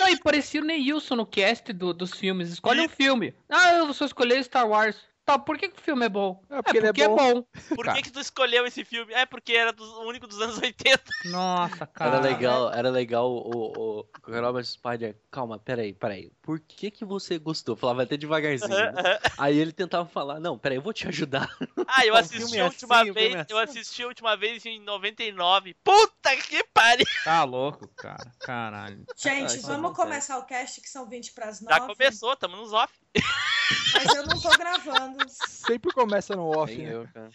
Não, e parecia o Neilson no cast do, dos filmes. Escolhe um filme. Ah, eu vou só escolher Star Wars. Tá, por que, que o filme é bom? É porque, ele é porque bom. Por que, que tu escolheu esse filme? É porque era do- o único dos anos 80. Nossa, cara. Era legal, era legal o, o, o Robert Spider. Calma, peraí, peraí. Por que que você gostou? Falava até devagarzinho. né? Aí ele tentava falar, não, peraí, eu vou te ajudar. Ah, eu O assisti é a última assim, o filme vez. é Eu assim. assisti a última vez em 99. Puta que pariu! Tá louco, cara. Caralho. Gente, isso vamos começar o cast que são 20 para as 9. Já começou, tamo nos off. Mas eu não tô gravando. Sempre começa no off, Nem né? eu, cara.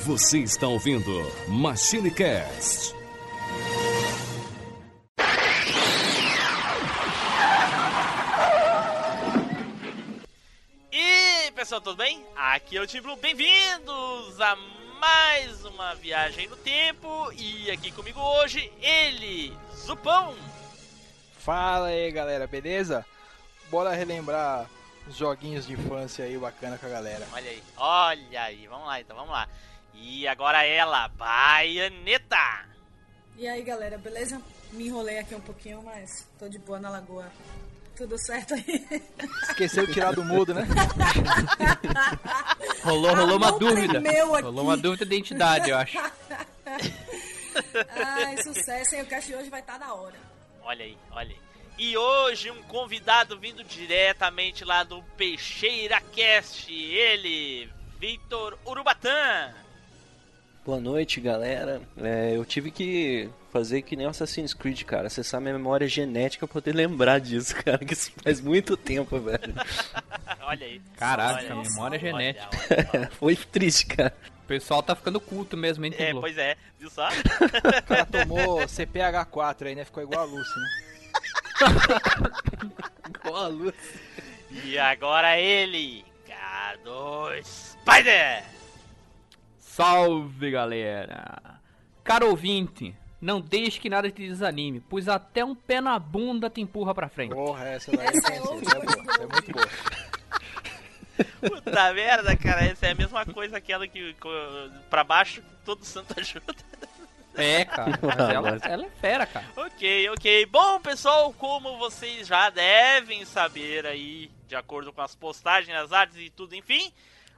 Você está ouvindo Machine Cast. E pessoal, tudo bem? Aqui é o Team Blue, bem-vindos a mais uma viagem no tempo. E aqui comigo hoje, ele, Zupão. Fala aí, galera, beleza? Bora relembrar os joguinhos de infância aí bacana com a galera. Olha aí, olha aí, vamos lá então, vamos lá. E agora ela, Baianeta. E aí, galera, beleza? Me enrolei aqui um pouquinho, mas tô de boa na lagoa. Tudo certo aí? Esqueceu de tirar do mudo, né? Rolou, rolou uma Ah, dúvida. Rolou uma dúvida de identidade, eu acho. Ai, sucesso, hein? O cast de hoje vai estar da hora. Olha aí, olha aí. E hoje um convidado vindo diretamente lá do Peixeira Cast, ele, Vitor Urubatã. Boa noite, galera. É, eu tive que fazer que nem Assassin's Creed, cara. Acessar minha memória genética pra poder lembrar disso, cara. Que isso faz muito tempo, velho. Olha aí. Caraca, Olha memória genética. olha, olha. Foi triste, cara. O pessoal tá ficando culto mesmo, hein, É, pois é, viu só? O cara tomou CPH4 aí, né? Ficou igual a Lucy, né? Igual a luz. E agora ele, K2 Spider. Salve, galera! Caro ouvinte, não deixe que nada te desanime, pois até um pé na bunda te empurra pra frente. Porra, essa daí Essa é é boa, é muito boa. Puta merda, cara, essa é a mesma coisa aquela que pra baixo todo santo ajuda. É, cara, ela, ela é fera, cara. Ok, ok. Bom, pessoal, como vocês já devem saber aí, de acordo com as postagens, as artes e tudo, enfim,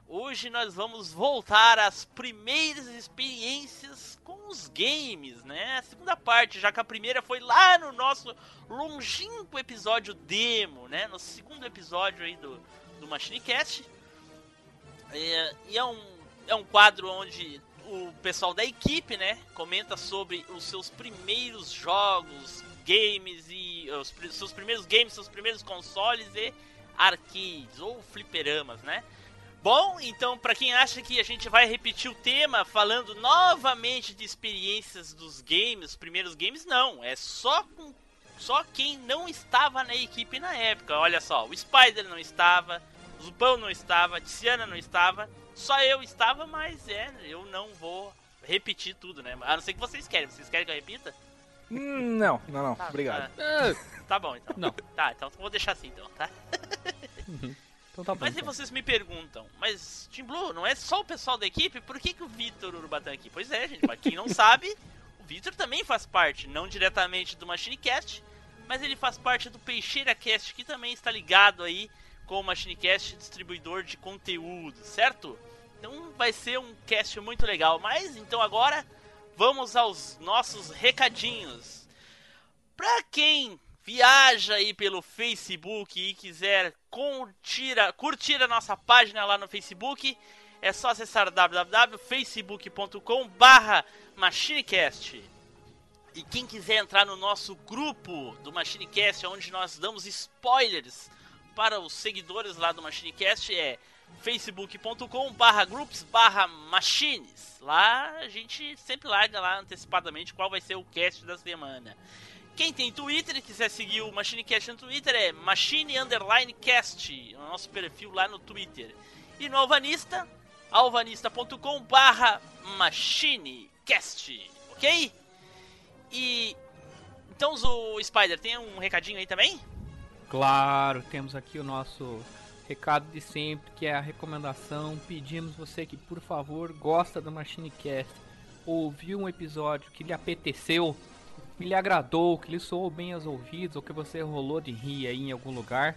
hoje nós vamos voltar às primeiras experiências com os games, né? A segunda parte, já que a primeira foi lá no nosso longínquo episódio demo, né? No segundo episódio aí do, do MachineCast. É, e é um, é um quadro onde o pessoal da equipe, né, comenta sobre os seus primeiros jogos, games e os pri- seus primeiros games, seus primeiros consoles e arcades ou fliperamas, né? Bom, então para quem acha que a gente vai repetir o tema falando novamente de experiências dos games, os primeiros games, não, é só com só quem não estava na equipe na época. Olha só, o Spider não estava, o Zupão não estava, a Tiziana não estava, só eu estava, mas é, eu não vou repetir tudo, né? A não ser que vocês querem. Vocês querem que eu repita? Hum, não, não, não. Tá, Obrigado. Tá, tá bom, então. Não. Tá, então eu vou deixar assim, então, tá? Então tá bom. Mas aí então. vocês me perguntam, mas Team Blue, não é só o pessoal da equipe? Por que, que o Vitor Urubatã aqui? Pois é, gente, pra quem não sabe, o Vitor também faz parte, não diretamente do MachineCast, mas ele faz parte do Peixeira Cast, que também está ligado aí com o MachineCast, distribuidor de conteúdo, certo? Então vai ser um cast muito legal. Mas então agora vamos aos nossos recadinhos. Pra quem viaja aí pelo Facebook e quiser curtir a, curtir a nossa página lá no Facebook, é só acessar www.facebook.com barra MachineCast. E quem quiser entrar no nosso grupo do MachineCast, onde nós damos spoilers para os seguidores lá do MachineCast, é facebook.com barra groups barra machines. Lá a gente sempre larga lá antecipadamente qual vai ser o cast da semana. Quem tem Twitter e quiser seguir o MachineCast no Twitter é Machine Underline Cast, o nosso perfil lá no Twitter. E no Alvanista, alvanista.com barra MachineCast, ok? E... Então o Spider, tem um recadinho aí também? Claro, temos aqui o nosso recado de sempre, que é a recomendação. Pedimos você que, por favor, gosta do MachineCast. ouviu um episódio que lhe apeteceu, que lhe agradou, que lhe soou bem aos ouvidos, ou que você rolou de rir aí em algum lugar,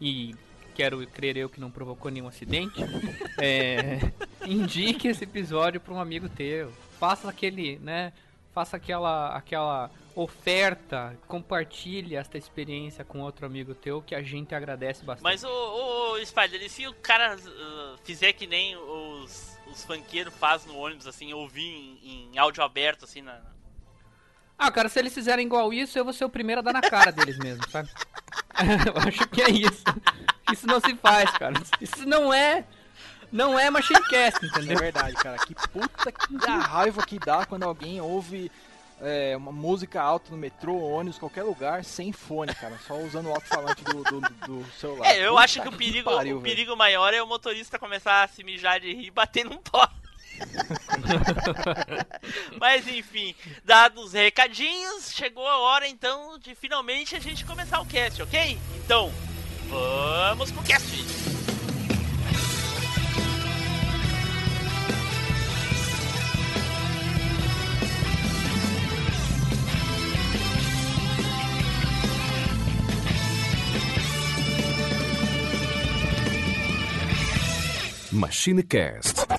e quero crer eu que não provocou nenhum acidente, é, indique esse episódio para um amigo teu. Faça aquele, né? Faça aquela, aquela oferta, compartilhe esta experiência com outro amigo teu que a gente agradece bastante. Mas o, o Spider, e se o cara uh, fizer que nem os, os funkeiros faz no ônibus, assim, ouvir em, em áudio aberto, assim, na... Ah, cara, se eles fizerem igual isso, eu vou ser o primeiro a dar na cara deles mesmo, sabe? eu acho que é isso. Isso não se faz, cara. Isso não é. Não é Machinecast, É entendeu? verdade, cara. Que puta que a raiva que dá quando alguém ouve é, uma música alta no metrô, ônibus, qualquer lugar, sem fone, cara. Só usando o alto-falante do, do, do celular. É, eu Puta acho que o perigo, pariu, o perigo maior é o motorista começar a se mijar de rir e bater num pó. Mas enfim, dados os recadinhos, chegou a hora então de finalmente a gente começar o cast, ok? Então, vamos pro cast! MachineCast,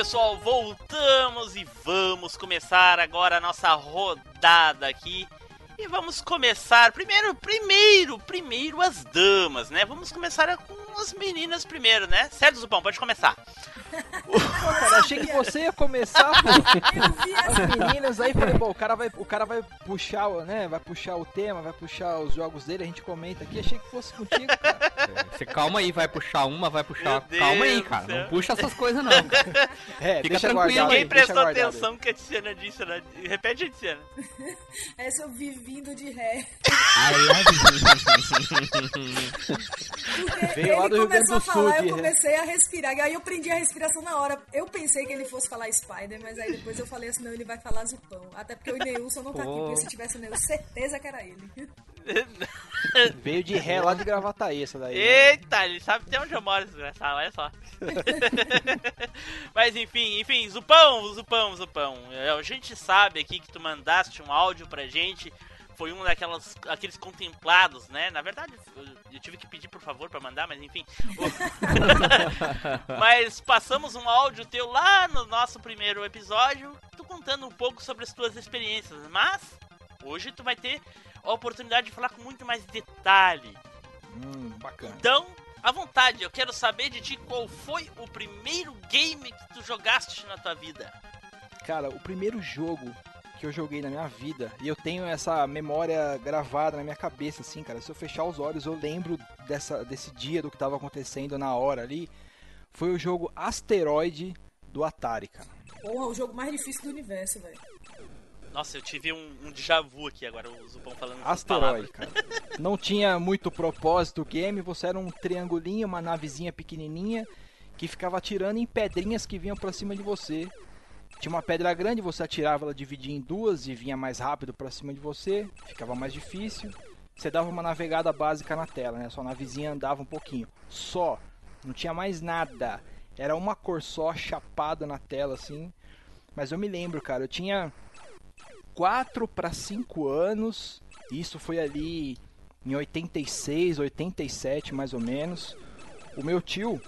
Pessoal, voltamos e vamos começar agora a nossa rodada aqui. E vamos começar primeiro, primeiro, primeiro as damas, né? Vamos começar com as meninas primeiro, né? Certo, Zupão, pode começar. Achei que você ia começar, pô. Eu vi As meninas aí, falei, bom, o cara vai, o cara vai puxar, o- né? Vai puxar o tema, vai puxar os jogos dele, a gente comenta aqui. Achei que fosse contigo, cara. Você calma aí, vai puxar uma, vai puxar. Meu calma aí, Deus do cara. céu. Não puxa essas coisas, não. Cara. É, Fica deixa tranquilo aí, aí, deixa prestou aí. atenção que a Tiziana disse, né? Repete a Tiziana. Essa eu vi vindo de ré. Porque Veio lá ele do Rio Grande começou a do Sul falar, de eu ré. comecei a respirar. E aí eu prendi a respiração na hora. Eu pensei que ele fosse falar Spider, mas aí depois eu falei assim, não, ele vai falar Zupão. Até porque o Neilson não tá aqui, porque se tivesse o Neilson, certeza que era ele. Veio de ré lá de Gravataí essa daí. né? Eita, ele sabe até onde eu moro, desgraçado, olha só. Mas enfim, enfim, Zupão, Zupão, Zupão. é, A gente sabe aqui que tu mandaste um áudio pra gente. Foi um daquelas aqueles contemplados, né? Na verdade, eu, eu tive que pedir por favor pra mandar, mas enfim. Mas passamos um áudio teu lá no nosso primeiro episódio, tu contando um pouco sobre as tuas experiências. Mas hoje tu vai ter a oportunidade de falar com muito mais detalhe. Hum, bacana. Então, à vontade, eu quero saber de ti qual foi o primeiro game que tu jogaste na tua vida. Cara, o primeiro jogo que eu joguei na minha vida, e eu tenho essa memória gravada na minha cabeça, assim, cara. Se eu fechar os olhos, eu lembro dessa, desse dia, do que tava acontecendo na hora ali. Foi o jogo Asteroid do Atari, cara. Porra, o jogo mais difícil do universo, velho. Nossa, eu tive um, um déjà vu aqui agora, o Zupão falando Asteroid, cara. Não tinha muito propósito o game, você era um triangulinho, uma navezinha pequenininha que ficava atirando em pedrinhas que vinham pra cima de você. Tinha uma pedra grande, você atirava, ela dividia em duas e vinha mais rápido pra cima de você, ficava mais difícil. Você dava uma navegada básica na tela, né? Sua navezinha andava um pouquinho. Só, não tinha mais nada. Era uma cor só chapada na tela assim. Mas eu me lembro, cara, eu tinha 4 para 5 anos. Isso foi ali em 86, 87 mais ou menos. O meu tio,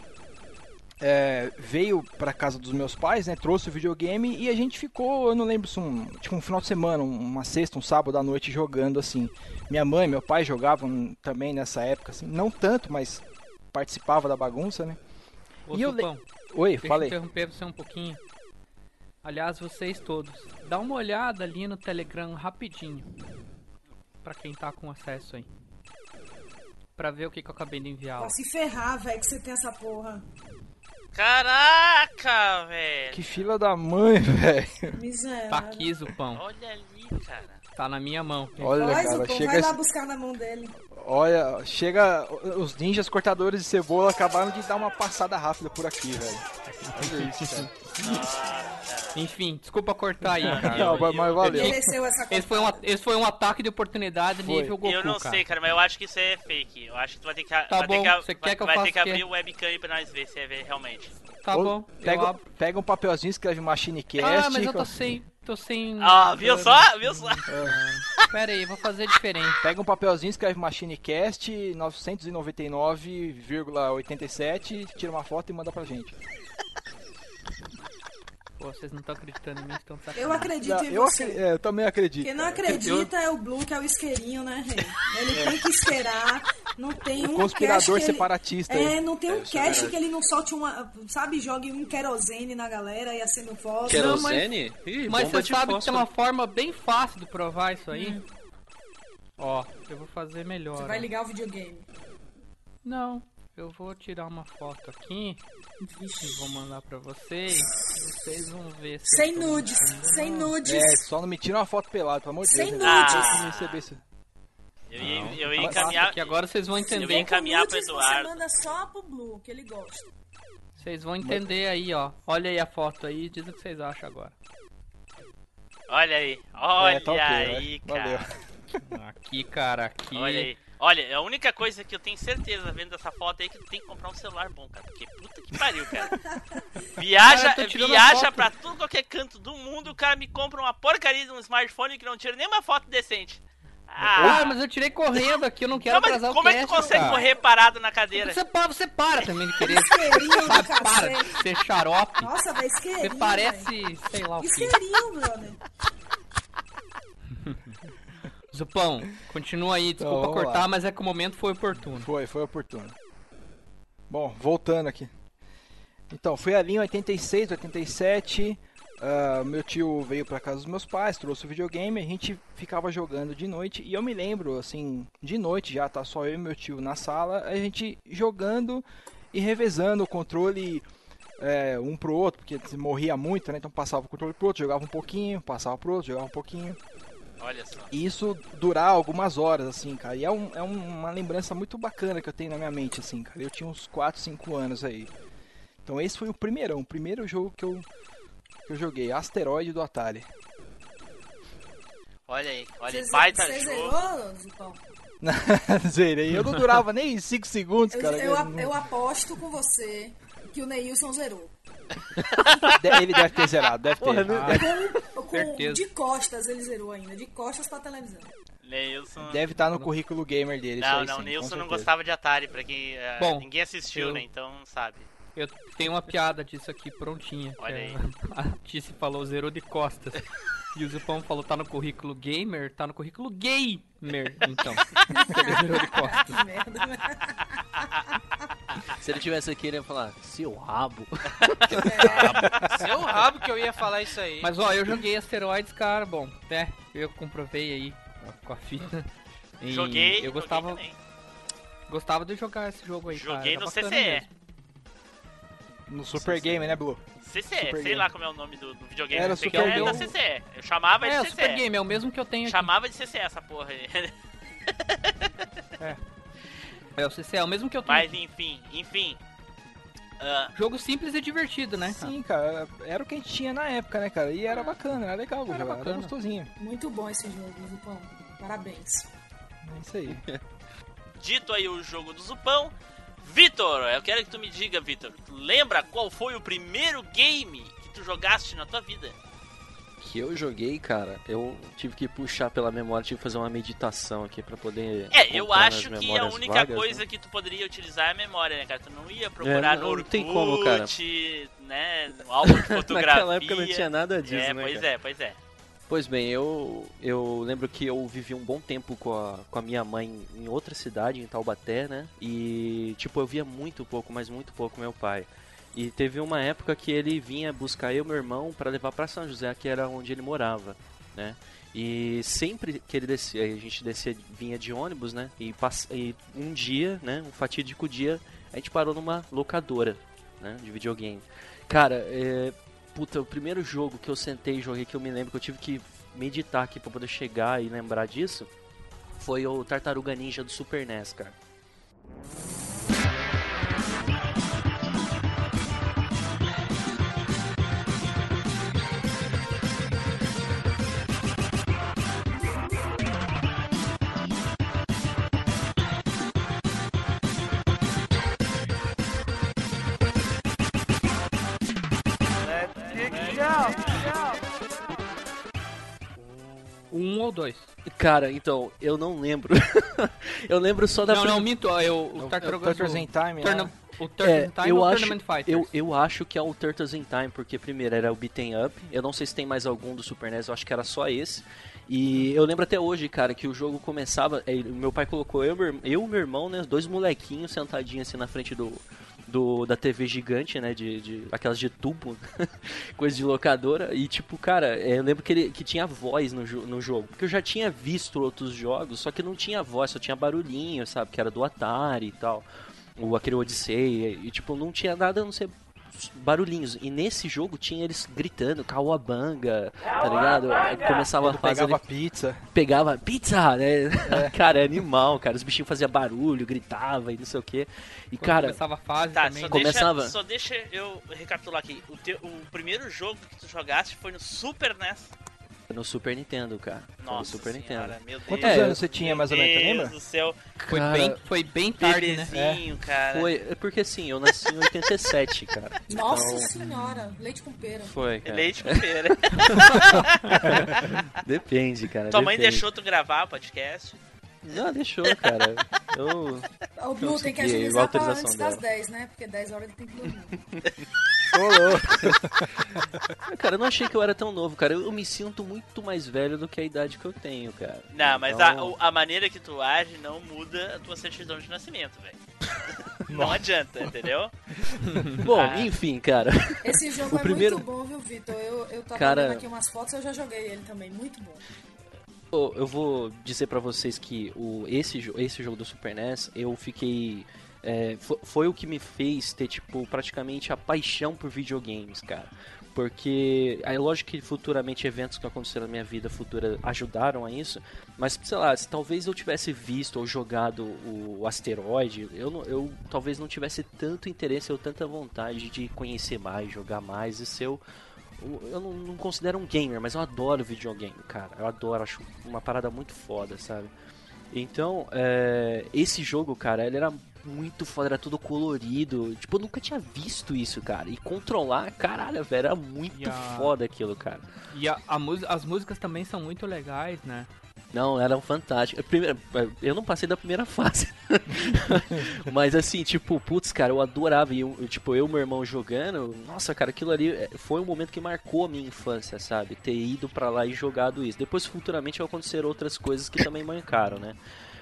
é, veio pra casa dos meus pais, né? Trouxe o videogame e a gente ficou, eu não lembro se um, tipo um final de semana, um- uma sexta, um sábado à noite jogando assim. Minha mãe, meu pai jogavam também nessa época, assim, não tanto, mas participava da bagunça, né? Ô, E eu le- Supão, Oi, deixa eu falei. interromper você um pouquinho. Aliás, vocês todos, dá uma olhada ali no Telegram rapidinho. Pra quem tá com acesso aí. Pra ver o que, que eu acabei de enviar. Pra se ferrar, velho, que você tem essa porra. Caraca, velho. Que fila da mãe, velho. Miserável. Tá aqui, Zupão. Olha ali, cara. Tá na minha mão. Olha, Vai, cara, Zupão, chega vai lá buscar na mão dele. Olha, chega. Os ninjas cortadores de cebola acabaram de dar uma passada rápida por aqui, velho. Olha isso, cara. Enfim, desculpa cortar aí, cara. Não, mas mas valeu. Esse foi, um, esse foi um ataque de oportunidade Foi. nível Goku, eu não sei, cara, mas eu acho que isso é fake. Eu acho que tu vai ter que, vai Tá ter bom, que, você vai, quer que eu vai ter que abrir o webcam aí pra nós ver se é ver- realmente. Tá Ou bom, Pega, pega um papelzinho, escreve Machine Cast. Ah, mas eu tô sem... Tô sem... Ah, viu só? Viu só? Pera aí, vou fazer diferente. Pega um papelzinho, escreve MachineCast 999,87, tira uma foto e manda pra gente. Pô, vocês não estão acreditando em mim, estão de Eu sacanagem. acredito Não, em eu, você. acre- é, eu também acredito. Quem não acredita é o Blue, que é o isqueirinho, né, rei? Ele tem que isqueirar. Não tem um conspirador ele- separatista aí. É, não tem um isso é cast verdade. que ele não solte uma. Sabe, jogue um querosene na galera e acenda foto. Querosene? Ih, Mas bomba você de sabe que tem uma forma bem fácil de provar isso aí? Ó, eu vou fazer melhor. Você vai ligar o videogame. Não, eu vou tirar uma foto aqui vou mandar pra vocês. Vocês vão ver se Sem eu tô nudes, sem nudes. É, só não me tira uma foto pelada, pelo amor de Sem Deus. nudes. Eu preciso receber isso. Eu ia, eu ia Mas encaminhar. Aqui agora vocês vão Eu entender. ia encaminhar pro nudes você Eduardo. manda só pro Blue, que ele gosta. Vocês vão entender aí, ó. Olha aí a foto aí diz o que vocês acham agora. Olha aí, olha É, tá ok, aí, vai. Valeu. cara. Aqui, cara, aqui. Olha aí. Olha, a única coisa que eu tenho certeza vendo essa foto aí é que tu tem que comprar um celular bom, cara. Porque puta que pariu, cara. Viaja, Cara, viaja pra tudo qualquer canto do mundo, o cara me compra uma porcaria de um smartphone que não tira nenhuma foto decente. Ah, Ah, mas eu tirei correndo aqui, eu não quero não, mas atrasar o como é que tu consegue cara. correr parado na cadeira? Você para, você para também de querer. Isqueirinho Sabe, para de ser xarope. Nossa, Você isqueirinho. parece, velho. sei lá o que. Isqueirinho, brother. Zupão, continua aí, desculpa Então, cortar, lá. mas é que o momento foi oportuno. Foi, foi oportuno. Bom, voltando aqui. Então, fui ali em 86, 87. ah, meu tio veio pra casa dos meus pais, trouxe o videogame, a gente ficava jogando de noite. E eu me lembro, assim, de noite já, tá só eu e meu tio na sala, a gente jogando e revezando o controle é, um pro outro, porque se morria muito, né? Então passava o controle pro outro, jogava um pouquinho, passava pro outro, jogava um pouquinho. Olha só. E isso durar algumas horas, assim, cara. E é, um- é um- uma lembrança muito bacana que eu tenho na minha mente, assim, cara. Eu tinha uns 4, 5 anos aí. Então esse foi o primeirão, o primeiro jogo que eu, que eu joguei. Asteroide do Atari. Olha aí, olha, Você baita você jogo. zerou, Zupão? Zerei. Eu não durava nem 5 segundos, Eu, cara. eu, a- eu aposto com você que o Neilson zerou. De- Ele deve ter zerado, deve ter. Porra, não- Deve- Com, com- de costas ele zerou ainda, de costas pra televisão. Neilson. Deve estar no currículo gamer dele. isso Não, aí não, sim, com Neilson não gostava de Atari, pra quem. eh, Bom, ninguém assistiu, eu- né? Então não sabe. Eu tenho uma piada disso aqui prontinha. Olha é- aí. A Tice falou zerou de costas. E o Zupão falou tá no currículo gamer, tá no currículo gamer, então. Ele zerou de costas. Que merda. né? Se ele tivesse aqui, ele ia falar, seu rabo. Seu rabo que eu ia falar isso aí. Mas ó, eu joguei asteroides, cara, bom, né? Eu comprovei aí com a fita. E Joguei. Eu joguei gostava, também. gostava de jogar esse jogo aí, cara. Joguei era no CCE. mesmo. No Super Game, né, Blue? CCE, Super sei Game. lá como é o nome do, do videogame. Era que Super é Game. da CCE. Eu chamava É, de o Super CCE. Game, é o mesmo que eu tenho aqui. Chamava de CCE essa porra aí. É, o CC é o mesmo que eu tenho. Mas enfim, enfim. Ah, Jogo simples e divertido, né? Sim, cara. Era o que a gente tinha na época, né, cara? E era bacana, era legal Era jogar, era bacana. gostosinho. Muito bom esse jogo, Zupão. Parabéns. É isso aí. dito aí o jogo do Zupão. Vitor, eu quero que tu me diga, Vitor. Lembra qual foi o primeiro game que tu jogaste na tua vida? que eu joguei, cara, eu tive que puxar pela memória, tive que fazer uma meditação aqui pra poder. É, eu acho que a única vagas, coisa né? que tu poderia utilizar é a memória, né, cara? Tu não ia procurar É, no não Orkut, tem como, cara. né, no álbum de fotografia. Naquela época não tinha nada disso, É, né? pois cara? é, pois é. Pois bem, eu, eu lembro que eu vivi um bom tempo com a, com a minha mãe em outra cidade, em Taubaté, né? E, tipo, eu via muito pouco, mas muito pouco meu pai. E teve uma época que ele vinha buscar eu e meu irmão para levar para São José, que era onde ele morava, né? E sempre que ele descia, a gente descia, vinha de ônibus, né? E, pass- e um dia, né? Um fatídico dia, a gente parou numa locadora, né? De videogame. Cara, é, Puta, o primeiro jogo que eu sentei e joguei que eu me lembro que eu tive que meditar aqui pra poder chegar e lembrar disso foi o Tartaruga Ninja do Super NES, cara. Ou dois? Cara, então, eu não lembro. eu lembro só da não, não, minto. Eu, o O Tartarugas... Turtles in Time, Turna- né? O Turtles É, in Time eu ou acho, Tournament Fighters? eu, eu acho que é o Turtles in Time, porque primeiro era o Beaten Up, eu não sei se tem mais algum do Super NES, eu acho que era só esse. E eu lembro até hoje, cara, que o jogo começava, é, meu pai colocou eu, meu- eu e meu irmão, né, dois molequinhos sentadinhos assim na frente do, do da TV gigante, né, de, de aquelas de tubo, coisa de locadora, e tipo, cara, é, eu lembro que ele que tinha voz no, no jogo, porque eu já tinha visto outros jogos, só que não tinha voz, só tinha barulhinho, sabe, que era do Atari e tal o aquele Odyssey, e tipo, não tinha nada não ser barulhinhos. E nesse jogo tinha eles gritando, Kawabanga, tá ligado? Aí Começava a Ele fazer. pegava pizza. Pegava pizza, né? cara, é animal, cara. Os bichinhos faziam barulho, gritava e não sei o que. E Quando cara, começava a fase Tá, também. só Começava- deixa, só deixa eu recapitular aqui. O, teu, o primeiro jogo que tu jogaste foi no Super NES. No Super Nintendo, cara. Nossa Super senhora, Nintendo. meu Deus. Quantos É, anos você tinha, mais ou menos, Meu lembra? Deus do céu. Foi, Cara, bem, foi bem tarde, né? Bebezinho, cara. Foi, é porque assim, eu nasci em 87, cara. Nossa Então, senhora, leite com pera. Foi, cara. Leite com feira. Depende, cara. Tua mãe depende. deixou tu gravar o podcast. Não, deixou, cara. Eu. O Blue tem que agilizar pra autorização antes das dela. 10, né? Porque 10 horas ele tem que dormir. Cara, eu não achei que eu era tão novo, cara. Eu, eu me sinto muito mais velho do que a idade que eu tenho, cara. Não, mas Então, a, a maneira que tu age não muda a tua certidão de nascimento, velho. Não adianta, entendeu? Bom, Ah. enfim, cara. Esse jogo O é primeiro- muito bom, viu, Vitor? Eu, eu tava Cara- vendo aqui umas fotos, eu já joguei ele também. Muito bom. Eu eu vou dizer pra vocês que o, esse, esse jogo do Super NES, eu fiquei. é, fo- foi o que me fez ter, tipo, praticamente a paixão por videogames, cara. Porque, é lógico que futuramente eventos que aconteceram na minha vida futura ajudaram a isso, mas sei lá, se talvez eu tivesse visto ou jogado o asteroide, eu, eu talvez não tivesse tanto interesse ou tanta vontade de conhecer mais, jogar mais e ser o- eu não, não considero um gamer, mas eu adoro videogame, cara. Eu adoro, acho uma parada muito foda, sabe? Então, é, esse jogo, cara, ele era muito foda, era tudo colorido. Tipo, eu nunca tinha visto isso, cara. E controlar, caralho, velho, era muito a- foda aquilo, cara. E a, a as músicas também são muito legais, né? Não, eram fantásticos. Primeiro, eu não passei da primeira fase. Mas assim, tipo, putz, cara, eu adorava. E eu, tipo, eu e meu irmão jogando. Nossa, cara, aquilo ali é, foi um momento que marcou a minha infância, sabe? Ter ido pra lá e jogado isso. Depois, futuramente, vão acontecer outras coisas que também marcaram, né?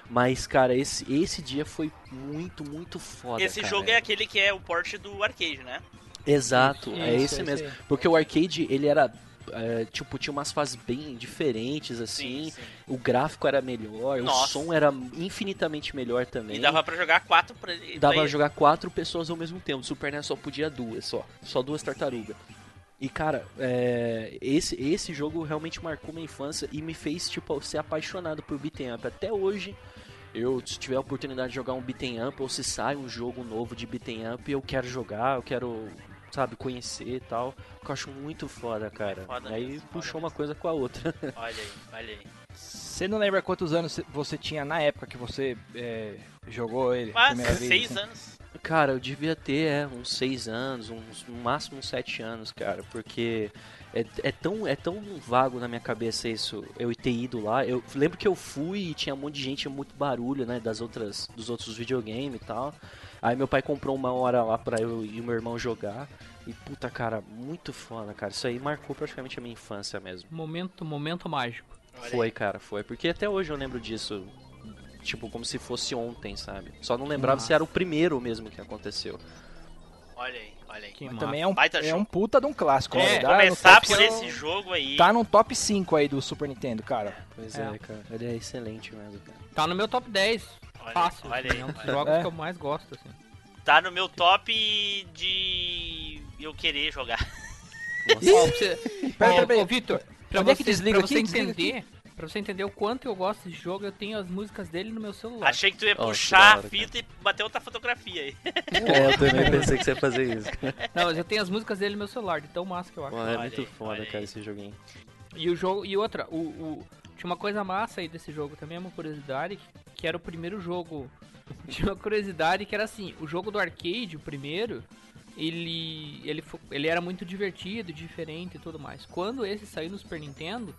Mas, cara, esse, esse dia foi muito, muito foda. Esse cara. jogo é aquele que é o port do arcade, né? Exato, é Isso, esse esse mesmo. aí. Porque o arcade, ele era. É, tipo, tinha umas fases bem diferentes, assim. Sim, sim. O gráfico era melhor, o Nossa. som era infinitamente melhor também. E dava pra jogar quatro pra Dava pra jogar quatro pessoas ao mesmo tempo. O Super NES só podia duas, só. Só duas tartarugas. E cara, é, esse, esse jogo realmente marcou minha infância e me fez, tipo, ser apaixonado por beat'em up. Até hoje, eu, se tiver a oportunidade de jogar um beat'em up, ou se sai um jogo novo de beat'em up, eu quero jogar, eu quero, sabe, conhecer e tal. Porque eu acho muito foda, cara. Foda Aí mesmo, foda puxou uma mesmo. coisa com a outra. Olha aí, olha aí. Você não lembra quantos anos você tinha na época que você é, Jogou ele, Mas primeira vez. seis assim. anos. Cara, eu devia ter é, uns 6 anos, uns, no máximo uns 7 anos, cara, porque é, é, tão, é tão vago na minha cabeça isso, eu ter ido lá. Eu lembro que eu fui e tinha um monte de gente, muito barulho, né, das outras, dos outros videogames e tal. Aí meu pai comprou uma hora lá pra eu e o meu irmão jogar. E puta, cara, muito foda, cara. Isso aí marcou praticamente a minha infância mesmo. Momento, momento mágico. Foi, cara, foi. Porque até hoje eu lembro disso. Tipo, como se fosse ontem, sabe? Só não lembrava Nossa. se era o primeiro mesmo que aconteceu. Olha aí, olha aí. Que Mas massa. também é um, Baita é jogo. um puta de um clássico. É, né? Começar por esse jogo aí. Tá no top 5 aí do Super Nintendo, cara. Pois É. é, cara. Ele é excelente mesmo, cara. Tá no meu top 10. Olha, Fácil. olha assim, aí. é um dos olha jogos É. que eu mais gosto, assim. Tá no meu top de eu querer jogar. Você... Pera, pera, Vitor, pra Onde é você, que desliga pra você aqui? Desliga entender... Pra você entender o quanto eu gosto desse jogo, eu tenho as músicas dele no meu celular. Achei que tu ia que puxar da a hora, fita e bater outra fotografia aí. É, eu também pensei que você ia fazer isso. Não, mas eu tenho as músicas dele no meu celular, de tão massa que eu acho. Mano, é Olha muito aí, foda, cara, aí. esse joguinho. E o jogo. E outra, o, o- tinha uma coisa massa aí desse jogo também, uma curiosidade, que era o primeiro jogo. Tinha uma curiosidade que era assim, o jogo do arcade, o primeiro, ele. ele, ele era muito divertido, diferente e tudo mais. Quando esse saiu no Super Nintendo,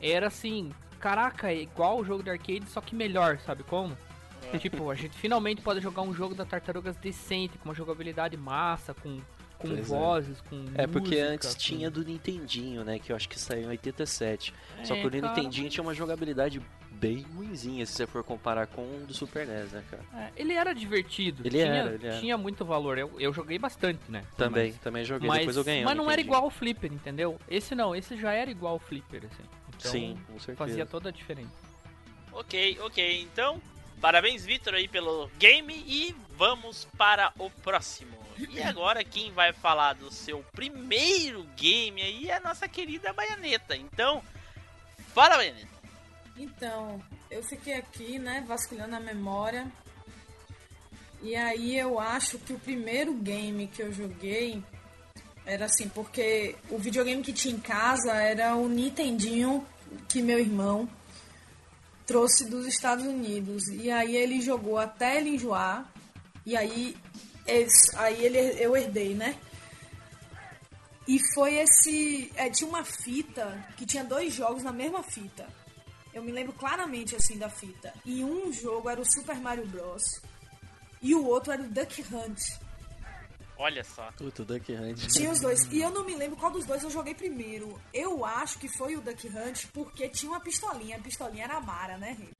era assim, caraca, é igual o jogo do arcade, só que melhor, sabe como? Tipo, a gente finalmente pode jogar um jogo da Tartarugas decente, com uma jogabilidade massa, com, com Pois é. vozes, com. É porque música, antes com- tinha do Nintendinho, né? Que eu acho que saiu em 87. Só É, que o cara, Nintendinho tinha uma jogabilidade bem ruinzinha se você for comparar com o do Super NES, né, cara? É, ele era divertido. Ele tinha, era, ele era. tinha muito valor. Eu, eu joguei bastante, né? Também, Mas, também joguei, mas, depois eu ganhei. o mas não era igual ao Flipper, entendeu? Esse não, esse já era igual ao Flipper, assim. Então, Sim, com certeza. fazia toda a diferença. Ok, ok. Então, parabéns, Vitor, aí pelo game e vamos para o próximo. E agora quem vai falar do seu primeiro game aí é a nossa querida Baianeta. Então, fala, Baianeta. Então, eu fiquei aqui, né, vasculhando a memória. E aí eu acho que o primeiro game que eu joguei era assim, porque o videogame que tinha em casa era o Nintendinho que meu irmão trouxe dos Estados Unidos. E aí ele jogou até ele enjoar. E aí, aí ele, eu herdei, né? E foi esse. é, tinha uma fita que tinha dois jogos na mesma fita. Eu me lembro claramente assim da fita. E um jogo era o Super Mario Bros. E o outro era o Duck Hunt. Olha só. Puta, o Duck Hunt. Tinha os dois. E eu não me lembro qual dos dois eu joguei primeiro. Eu acho que foi o Duck Hunt porque tinha uma pistolinha. A pistolinha era a Mara, né, Rei?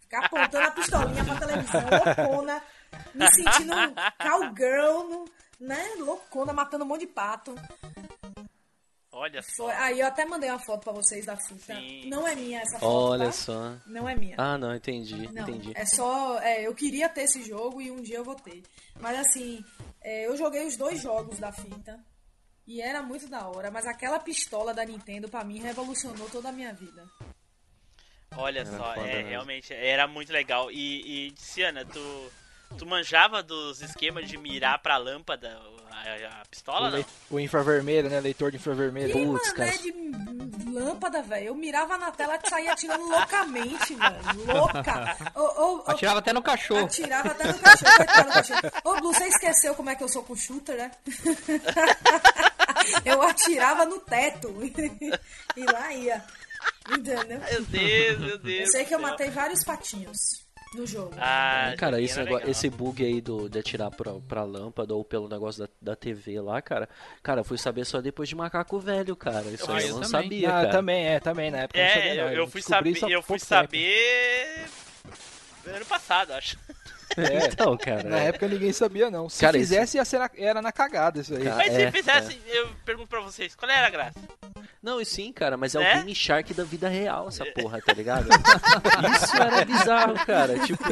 Ficar apontando a pistolinha pra televisão, loucona, me sentindo cowgirl, no- né? Loucona, matando um monte de pato. Olha só. Foi- Aí eu até mandei uma foto pra vocês da fita. Sim. Não é minha essa foto. Olha tá? só. Não é minha. Ah, não, entendi, Não, entendi. é só. É, eu queria ter esse jogo e um dia eu vou ter. Mas assim, é, eu joguei os dois jogos da fita. E era muito da hora. Mas aquela pistola da Nintendo, pra mim, revolucionou toda a minha vida. Olha Era só, é, realmente era muito legal. E, e Ciana, tu, tu manjava dos esquemas de mirar pra lâmpada a, a pistola? O, Não? o infravermelho, né? Leitor de infravermelho. Que Putz, cara. mané de lâmpada, velho. Eu mirava na tela e saía atirando loucamente, velho. Louca. Ô, ô, Atirava até no cachorro. Atirava até no cachorro, cachorro. Ô, Blue, você esqueceu como é que eu sou com shooter, né? eu atirava no teto. e lá ia. Entendeu? Meu Deus, meu Deus. Eu sei que eu matei vários patinhos no jogo. Ah, Cara, joguinho esse, negócio- esse bug aí do, de atirar pra, pra lâmpada ou pelo negócio da, da TV lá, cara. Cara, eu fui saber só depois de macaco velho, cara. Isso Ah, aí eu eu não também. sabia, Ah, cara. também, é, também, na época eu não sabia, É, não. eu, eu fui saber, isso eu fui tempo. saber ano passado, acho. É, Então, cara. na é- época ninguém sabia, não. Se Cara, fizesse, ia ser na- era na cagada isso aí. Cara, Mas é, se fizesse, eu pergunto pra vocês, qual era a graça? Não, e sim, cara, mas é Né? o Game Shark da vida real, essa porra, tá ligado? Isso era bizarro, cara. Tipo,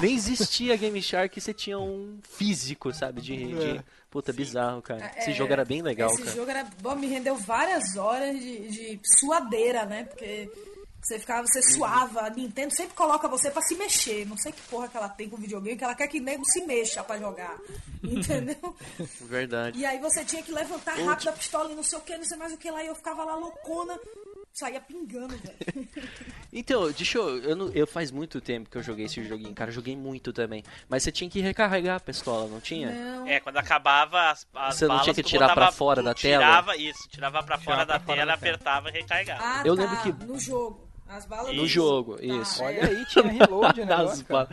nem existia Game Shark e você tinha um físico, sabe? De. de... Puta, bizarro, cara. Esse É, jogo era bem legal, Esse cara. jogo era bom, me rendeu várias horas de, de suadeira, né? Porque Você ficava, você suava. A Nintendo sempre coloca você pra se mexer. Não sei que porra que ela tem com videogame, que ela quer que nego se mexa pra jogar. Entendeu? Verdade. E aí você tinha que levantar rápido a pistola e não sei o que, não sei mais o que lá. E eu ficava lá loucona. Saía pingando, velho. Então, deixa eu. Eu, não- eu faz muito tempo que eu joguei esse joguinho, cara. Eu joguei muito também. Mas você tinha que recarregar a pistola, não tinha? Não. É, quando acabava as, as Você não balas, tinha que tirar botava- pra fora da tela? Tirava isso, tirava pra fora Tirava da pra fora tela, da tela. apertava e recarregava. Ah, Eu tá, lembro que- No jogo. As balas No jogo, Tá, isso. é. Olha aí, tinha reload o negócio, balas.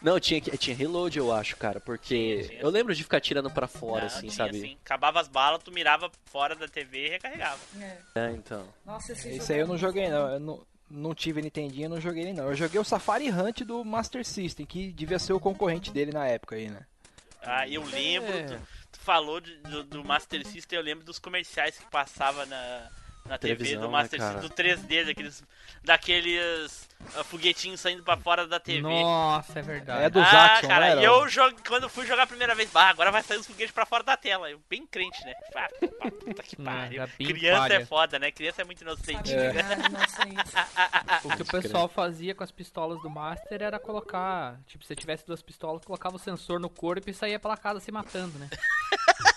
Não, tinha, tinha reload, eu acho, cara. Porque Tinha, eu lembro de ficar tirando pra fora, Não, assim, tinha, sabe? assim. Acabava as balas, tu mirava fora da TV e recarregava. É. É, então. Nossa, esse, Esse aí é eu não muito joguei não. Eu não, não tive Nintendinho, não joguei ele não. Eu joguei o Safari Hunt do Master System, que devia ser o concorrente dele na época aí, né? Ah, eu lembro, É. tu, tu falou de- do, do Master System, eu lembro dos comerciais que passava na, na TV Televisão, do né, Master cara? System, do 3D, daqueles, daqueles ah, foguetinhos saindo pra fora da TV. Nossa, é verdade. É do ah, Jackson, cara, era? e eu jogo, quando fui jogar a primeira vez, bah, agora vai sair os foguetes pra fora da tela. Eu bem crente, né? Ah, puta que pariu. Criança palha. é foda, né? Criança é muito inocente. Inocente. O que o pessoal fazia com as pistolas do Master era colocar. Tipo, se tivesse duas pistolas, colocava o sensor no corpo e saía pela casa se matando, né?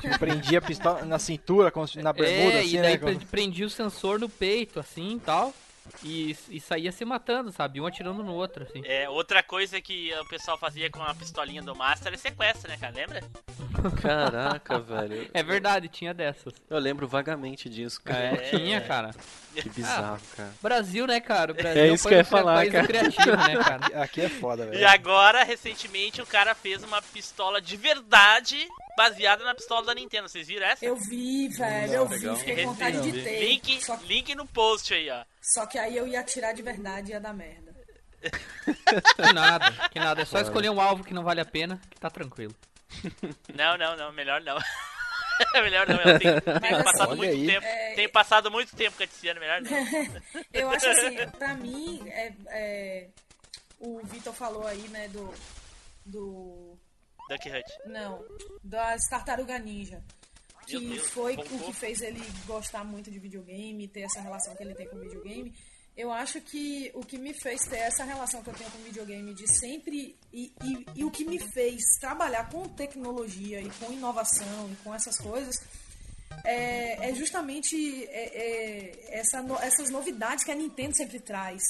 Tipo, prendia a pistola na cintura, como se- na bermuda, é, assim, e daí né? pre- prendia o sensor no peito, assim e tal. E, e saía se matando, sabe? Um atirando no outro, assim. É, outra coisa que o pessoal fazia com a pistolinha do Master é sequestro, né, cara? Lembra? Caraca, velho. É verdade, tinha dessas. Eu lembro vagamente disso, cara. É, tinha, cara. Que bizarro, cara. Brasil, né, cara? O Brasil É isso que eu ia falar, cara. criativo, né, cara? Aqui é foda, velho. E agora, recentemente, o cara fez uma pistola de verdade baseada na pistola da Nintendo. Vocês viram essa? Eu vi, velho, eu legal. vi, fiquei com vontade de ter. Link, Só, link no post aí, ó. só que aí eu ia atirar de verdade e ia dar merda. Que nada, que nada. É só escolher um alvo que não vale a pena, que tá tranquilo. Não, não, não, melhor não. melhor não, eu tenho, tenho passado olha muito aí. tempo. É, Tenho passado muito tempo com esse ano, melhor não. Eu acho assim, pra mim, é, é, o Vitor falou aí, né, do. Do. Duck Hunt. Não, das Tartaruga Ninja. Que Deus, foi o que fez ele gostar muito de videogame, ter essa relação que ele tem com videogame. Eu acho que o que me fez ter essa relação que eu tenho com o videogame de sempre. E, e, e o que me fez trabalhar com tecnologia e com inovação e com essas coisas é, é justamente é, é, essa no- essas novidades que a Nintendo sempre traz.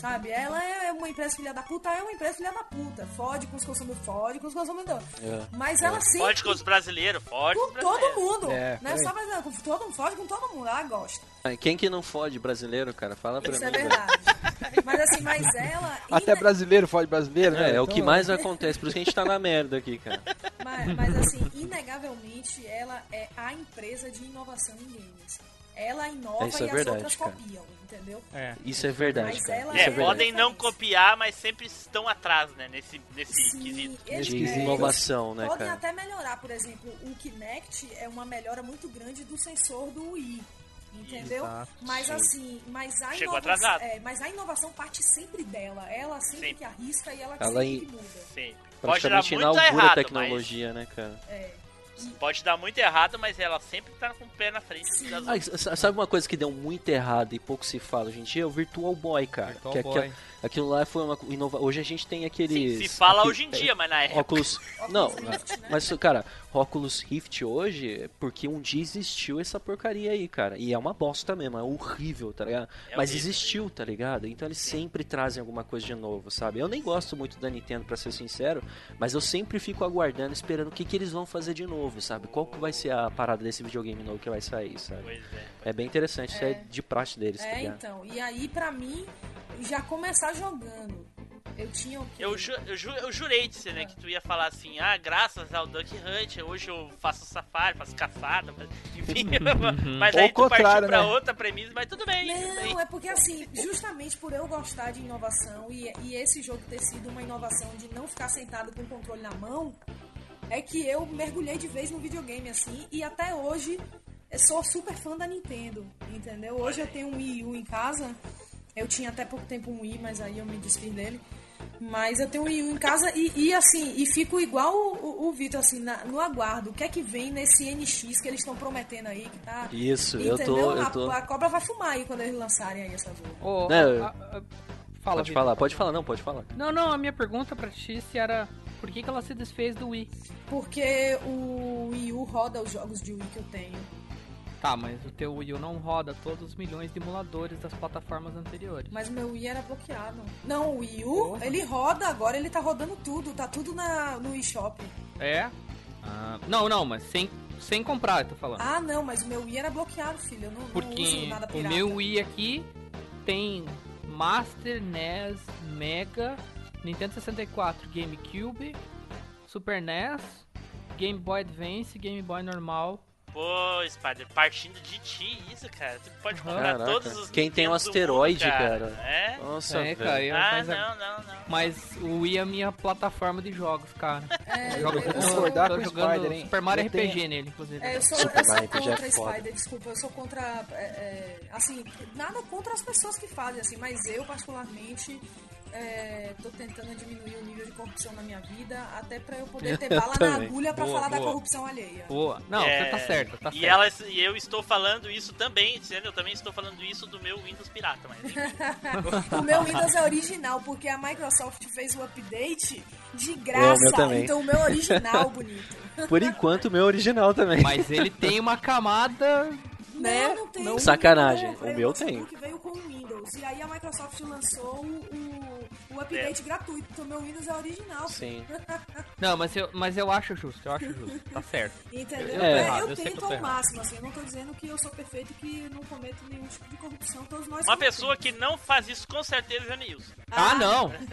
Sabe? Ela é uma empresa filha da puta, é uma empresa filha da puta. Fode com os consumidores, fode com os consumidores. Mas ela sempre. Pode com os brasileiros, pode com Com todo mundo. É, não é foi. só brasileiro, com todo mundo, fode com todo mundo. Ela gosta. Quem que não fode brasileiro, cara? Fala pra Isso mim. é velho. verdade. mas assim, mas ela. Até ina- brasileiro fode brasileiro, né? É, é o Então, que mais acontece, por isso que a gente tá na merda aqui, cara. Mas, mas, assim, inegavelmente, ela é a empresa de inovação em games. Ela inova Isso é e verdade, as outras cara. copiam, entendeu? É. Isso é verdade, Mas cara. ela Isso É, é podem não copiar, mas sempre estão atrás, né? Nesse, nesse Sim, quesito. eles- De é, inovação, né, podem cara? até melhorar, por exemplo, o Kinect é uma melhora muito grande do sensor do Wii. Entendeu? Exato, mas sim. assim, mas a, Chegou inovação, atrasado. é, mas a inovação parte sempre dela. Ela sempre Sempre. que arrisca e ela, Ela sempre in- que muda. Sim. Pode dar Praticamente muito inaugura errado, a tecnologia, né, cara? É. mas... Pode dar muito errado, mas ela sempre tá com o pé na frente das Ah, sabe uma coisa que deu muito errado e pouco se fala hoje em dia? É o Virtual Boy, cara. Virtual que, Boy. aquilo- aquilo lá foi uma inova... Hoje a gente tem Sim, aqueles... se fala aquele- hoje em dia, mas na época. Óculos. Não, né? mas, cara, óculos Rift hoje, é porque um dia existiu essa porcaria aí, cara. E é uma bosta mesmo, é horrível, tá ligado? É mas horrível, existiu, tá ligado? Então eles sempre trazem alguma coisa de novo, sabe? Eu nem gosto muito da Nintendo, pra ser sincero, mas eu sempre fico aguardando, esperando o que, que eles vão fazer de novo, sabe? Qual que vai ser a parada desse videogame novo que vai sair, sabe? Pois é. É bem interessante, isso é de praxe deles, tá É, ligado? então. E aí, pra mim, já começar jogando. Eu tinha o quê? Eu, ju eu, ju eu jurei de você, né? Que tu ia falar assim, ah, graças ao Duck Hunt, hoje eu faço safari, faço caçada, mas, enfim. mas Ou aí tu partiu pra né? outra premissa, mas tudo bem. tudo bem. Não, é porque assim, justamente por eu gostar de inovação e, e esse jogo ter sido uma inovação de não ficar sentado com o controle na mão, é que eu mergulhei de vez no videogame assim e até hoje eu sou super fã da Nintendo, entendeu? Hoje eu tenho um Wii U em casa, eu tinha até pouco tempo um Wii, mas aí eu me desfiz dele. Mas eu tenho o Wii U em casa e, e, assim, e fico igual o, o, o Vitor, assim, na- no aguardo. O que é que vem nesse NX que eles estão prometendo aí? Que tá, Isso, eu entendeu? tô- eu a, tô- a cobra vai fumar aí quando eles lançarem aí essa Não, a- a- fala, pode Vitor. falar, pode falar, não, pode falar. Não, não, a minha pergunta pra ti se era por que, que ela se desfez do Wii? Porque o Wii U roda os jogos de Wii que eu tenho. Tá, mas o teu Wii U não roda todos os milhões de emuladores das plataformas anteriores. Mas o meu Wii era bloqueado. Não, o Wii U, ele roda agora, ele tá rodando tudo. Tá tudo na, no eShop. É? Ah, não, não, mas sem, sem comprar, eu tô falando. Ah, não, mas o meu Wii era bloqueado, filho. Eu não, não uso Porque nada o pirata. meu Wii aqui tem Master, NES, Mega, Nintendo 64, GameCube, Super NES, Game Boy Advance, Game Boy normal. Pô, Spider, partindo de ti isso, cara. Tu pode comprar Caraca. todos os Quem tem um asteroide, mundo, cara. É? Nossa, é, velho. cara, eu, Ah, não, não, não. mas o Wii é a minha plataforma de jogos, cara. É, eu, vou eu sou, concordar tô com o jogando Spider, hein? Super Mario Eu RPG tenho- nele, inclusive. é, eu sou, Super eu sou Mario contra é. Spider, desculpa, eu sou contra. é, é, assim, nada contra as pessoas que fazem, assim, mas eu, particularmente, é, tô tentando diminuir o nível de corrupção na minha vida, até pra eu poder ter bala na agulha pra Boa, falar da boa. corrupção alheia. Boa. Não, É, você tá certo, tá e certo. ela, e eu estou falando isso também, dizendo, eu também estou falando isso do meu Windows pirata, mas. O meu Windows é original, porque a Microsoft fez o update de É, o graça. meu também. então o meu é original, bonito. Por enquanto, o meu original também. Mas ele tem uma camada, né? Não, não tem. Sacanagem, Não, o meu o tem. notebook veio com o Windows. E aí a Microsoft lançou o, o, update gratuito. Então meu Windows é original. Sim. Não, mas eu, mas eu acho justo, eu acho justo. Tá certo. Entendeu? É, É, errado, eu eu eu tento ao errado. máximo, assim. Eu não tô dizendo que eu sou perfeito e que não cometo nenhum tipo de corrupção. Todos nós Uma pessoa que não faz isso com certeza é Nilson. Ah, não!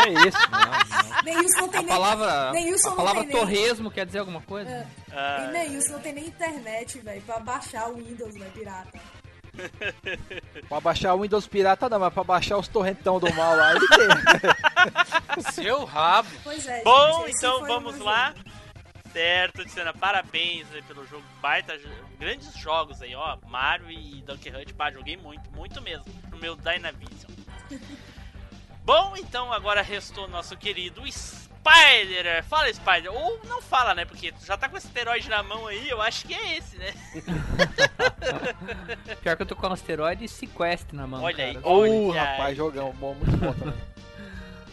Que isso? Neilson não tem A nem. palavra, Neilson a não palavra tem nem- torresmo quer dizer alguma coisa? Ah, E Neilson não tem nem internet, velho, pra baixar o Windows, né, pirata. Pra baixar o Windows pirata não, mas pra baixar os torrentão do mal lá, ele tem. Seu rabo. Pois é, Bom, gente, então vamos lá. jogo. Certo, Tiziana, parabéns aí pelo jogo. Baita, grandes jogos aí, ó. Mario e Donkey Hunt, pá, joguei muito, muito mesmo. No meu Dynavision. Bom, então agora restou nosso querido Spider. Fala, Spider. Ou não fala, né? Porque tu já tá com esse asteroide na mão aí, eu acho que é esse, né? Pior que eu tô com o asteroide e sequestre na mão. Olha aí. cara. Ô, Olha rapaz, aí. jogão bom, muito bom também.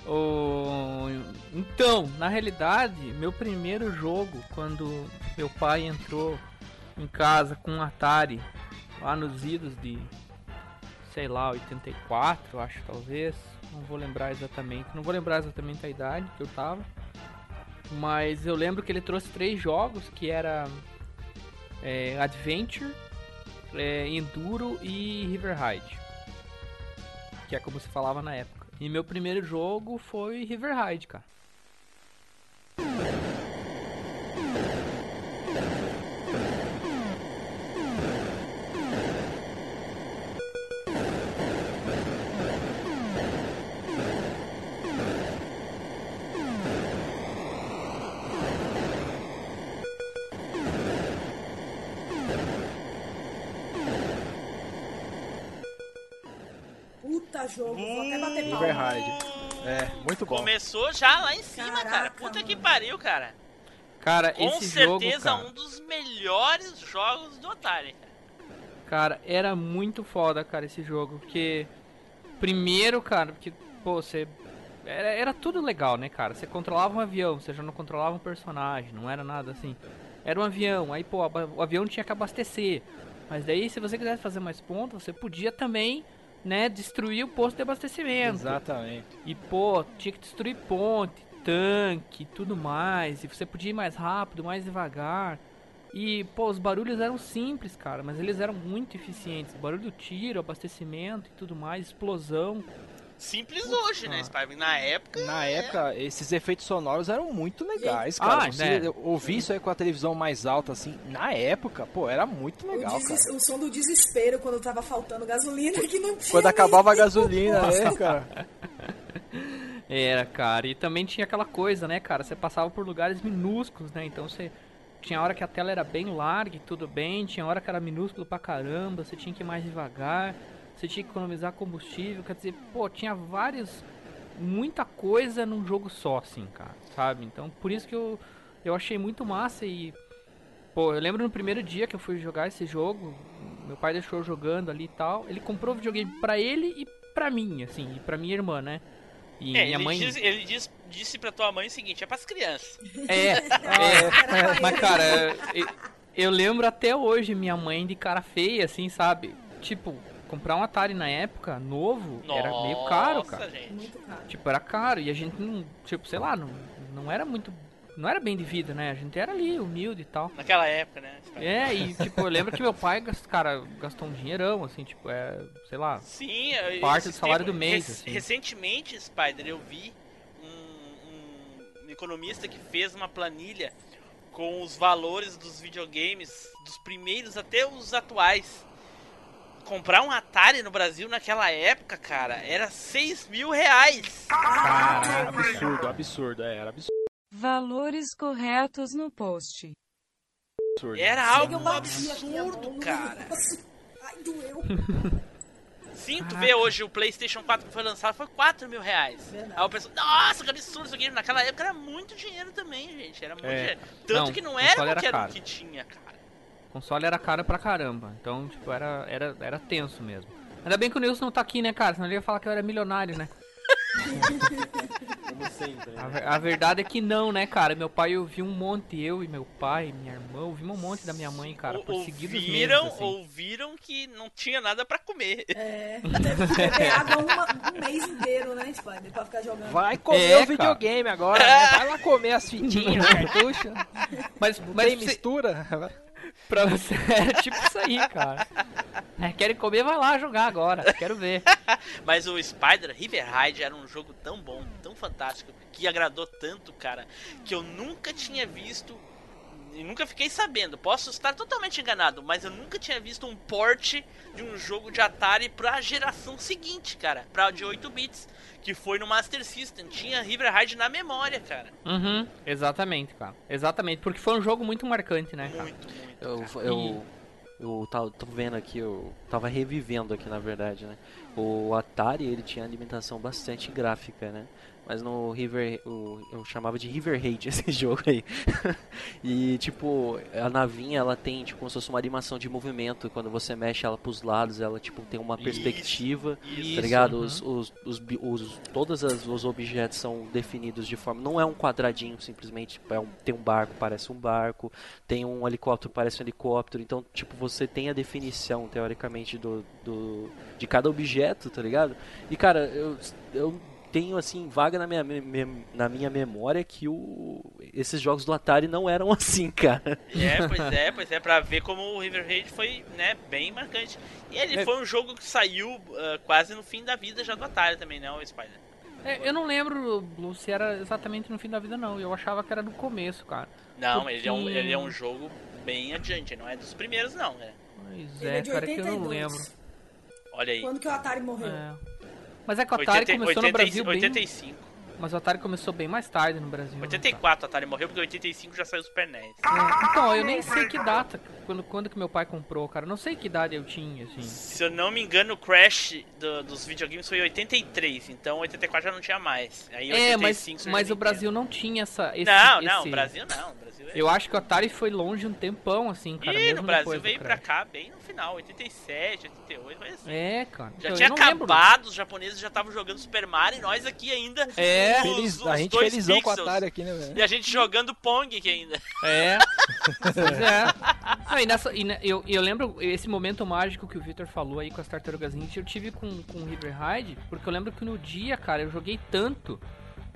O... Então, na realidade, meu primeiro jogo, quando meu pai entrou em casa com um Atari, lá nos idos de, sei lá, 84, acho talvez, não vou lembrar exatamente, não vou lembrar exatamente a idade que eu tava, mas eu lembro que ele trouxe três jogos, que era é, Adventure, é, Enduro e River Ride, que é como se falava na época. E meu primeiro jogo foi River Ride, cara. Jogo, vou até bater palma. É, muito bom. Começou já lá em cima, cara. Caraca, Puta que mano. pariu, cara. Cara, Com esse certeza jogo, cara, um dos melhores jogos do Atari. cara, era muito foda, cara, esse jogo, porque primeiro, cara, porque pô, você era, era tudo legal, né, cara? Você controlava um avião, você já não controlava um personagem, não era nada assim. Era um avião, aí pô, o avião tinha que abastecer. Mas daí, se você quisesse fazer mais pontos, você podia também, né, destruir o posto de abastecimento. Exatamente. E pô, tinha que destruir ponte, tanque, tudo mais. E você podia ir mais rápido, mais devagar. E pô, os barulhos eram simples, cara, mas eles eram muito eficientes. Barulho do tiro, abastecimento e tudo mais, explosão. Simples hoje, né, Spyro? Na época. Na época, esses efeitos sonoros eram muito legais, Ah, cara. Você né? ouvir isso aí com a televisão mais alta, assim, na época, pô, era muito O, legal, cara. o som do desespero quando tava faltando gasolina que não tinha. Quando acabava a gasolina, né, cara? Era, cara. E também tinha aquela coisa, né, cara? Você passava por lugares minúsculos, né? Então você. Tinha hora que a tela era bem larga e tudo bem, tinha hora que era minúsculo pra caramba, você tinha que ir mais devagar, você tinha que economizar combustível, quer dizer, pô, tinha vários muita coisa num jogo só, assim, cara, sabe? Então, por isso que eu, eu achei muito massa e. Pô, eu lembro no primeiro dia que eu fui jogar esse jogo, meu pai deixou eu jogando ali e tal. Ele comprou o videogame pra ele e pra mim, assim, e pra minha irmã, né? E É, minha ele, mãe. diz- ele diz- disse pra tua mãe o seguinte: é pras crianças. É, Era pra Mas, cara, eu, eu lembro até hoje minha mãe de cara feia, assim, sabe? Tipo, comprar um Atari na época, novo, era meio caro, Nossa, cara. gente. Tipo, era caro. E a gente não, tipo, sei lá, não, não era muito. Não era bem de vida, né? A gente era ali, humilde e tal. Naquela época, né? É, e tipo, eu lembro que meu pai, cara, gastou um dinheirão, assim, tipo, é, sei lá. Sim, Parte do salário tempos- do mês, rec- assim. Recentemente, Spider, eu vi um, um economista que fez uma planilha com os valores dos videogames, dos primeiros até os atuais. Comprar um Atari no Brasil naquela época, cara, era 6 mil reais. Cara, absurdo, absurdo, é, era absurdo. Valores corretos no post. Era Chega, algo absurdo, cara. Ai, doeu. Sim, tu vê hoje o PlayStation 4 que foi lançado foi 4 mil reais. Verdade. Aí o pessoal, nossa, que absurdo isso aqui. Naquela época era muito dinheiro também, gente. Era muito É. dinheiro. Tanto Não, que não o era console era um que tinha, cara. O console era caro pra caramba. Então, tipo, era, era, era tenso mesmo. Ainda bem que o Nilson não tá aqui, né, cara? Senão ele ia falar que eu era milionário, né? Como sempre. A, né? ver- a verdade é que não, né, cara? Meu pai ouviu um monte, eu e meu pai, minha irmã, ouvimos um monte da minha mãe, cara, por seguidos meses, ouviram, assim. ouviram que não tinha nada pra comer. É, que beber água uma- um mês inteiro, né, Spider? Pra ficar jogando. Vai comer É, o videogame agora, né? Vai lá comer as fitinhas, o cartucho. Mas, mas tem você- mistura? Pra você era tipo isso aí, cara. É, querem comer, vai lá jogar agora. Quero ver. Mas o Spider River Ride era um jogo tão bom, tão fantástico, que agradou tanto, cara, que eu nunca tinha visto e nunca fiquei sabendo. Posso estar totalmente enganado, mas eu nunca tinha visto um port de um jogo de Atari pra geração seguinte, cara, pra de 8 bits, que foi no Master System. Tinha River Ride na memória, cara. Uhum, exatamente, cara. Exatamente, porque foi um jogo muito marcante, né, cara? Muito, muito. Eu, cara. eu, eu tava, tô vendo aqui, eu tava revivendo aqui na verdade, né? O Atari ele tinha alimentação bastante gráfica, né? Mas no River, o- eu chamava de River Raid esse jogo aí. e tipo, a navinha ela tem tipo como se fosse uma animação de movimento. Quando você mexe ela pros lados, ela tipo tem uma perspectiva. Isso. Tá ligado? uhum. Os, os, os, os- todos as- os objetos são definidos de forma. Não é um quadradinho simplesmente. tipo, É um, tem um barco, parece um barco. Tem um helicóptero, parece um helicóptero. Então, tipo, você tem a definição, teoricamente, do, do, de cada objeto, tá ligado? E, cara, eu, eu tenho, assim, vaga na minha, me- na minha memória que o, esses jogos do Atari não eram assim, cara. É, pois é, pois é, pra ver como o River Raid foi, né, bem marcante. E ele É. foi um jogo que saiu ah, quase no fim da vida já do Atari também, não, o Spider? É, eu não lembro, Blue, se era exatamente no fim da vida, não. Eu achava que era no começo, cara. Não, ele é, um, Porque- ele é um jogo bem adiante, não é dos primeiros não, né? Pois é, é cara, que eu não 82. lembro. Olha aí. Quando que o Atari morreu? É. Mas é que o Atari 80 começou no 80 Brasil bem... 85. Mas o Atari começou bem mais tarde no Brasil. né, 84 o Atari morreu porque 85 já saiu o Super NES. É, Então, eu nem sei que data, quando, quando que meu pai comprou, cara. Não sei que idade eu tinha, assim. Se eu não me engano, o Crash do- dos videogames foi em 83, então 84 já não tinha mais. Aí É, mas, 85 surgiu mas o. Brasil não tinha essa. Esse, Não, não, esse- o Brasil não, o Brasil é... Eu acho que o Atari foi longe um tempão, assim, cara. Mesmo no Brasil veio pra cá bem no final, 87, 88, foi assim. É, cara. Já Então, tinha não lembro. acabado, os japoneses já estavam jogando Super Mario e nós aqui ainda. É. Feliz, os a gente dois felizão com o pixels. Atari aqui, né, velho? E a gente jogando Pong aqui ainda. É. pois é. Não, e nessa, e ne- eu, eu lembro esse momento mágico que o Victor falou aí com as tartarugas ninja, eu tive com, com o River Ride, porque eu lembro que no dia, cara, eu joguei tanto.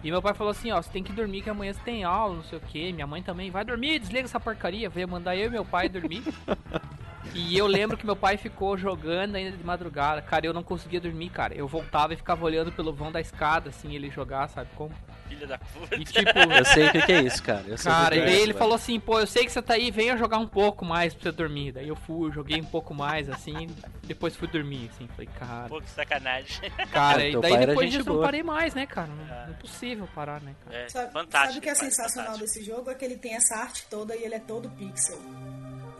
E meu pai falou assim, ó, você tem que dormir que amanhã você tem aula, não sei o que. Minha mãe também, vai dormir, desliga essa porcaria. Veio mandar eu e meu pai dormir. E eu lembro que meu pai ficou jogando ainda de madrugada. Cara, eu não conseguia dormir, cara. Eu voltava e ficava olhando pelo vão da escada, assim, ele jogar, sabe como? Filha da puta. E tipo, Eu sei o que, que é isso, cara. Eu sei o que Cara, que e é daí isso, ele velho. falou assim, pô, eu sei que você tá aí, venha jogar um pouco mais pra você dormir. Daí eu fui, joguei um pouco mais, assim, depois fui dormir, assim. Falei, cara, Pô, que sacanagem. cara, É, e daí depois disso eu não boa. parei mais, né, cara? Não, É. não é possível parar, né, cara? É, Sabe, fantástico. sabe o que é sensacional fantástico. desse jogo? É que ele tem essa arte toda e ele é todo pixel.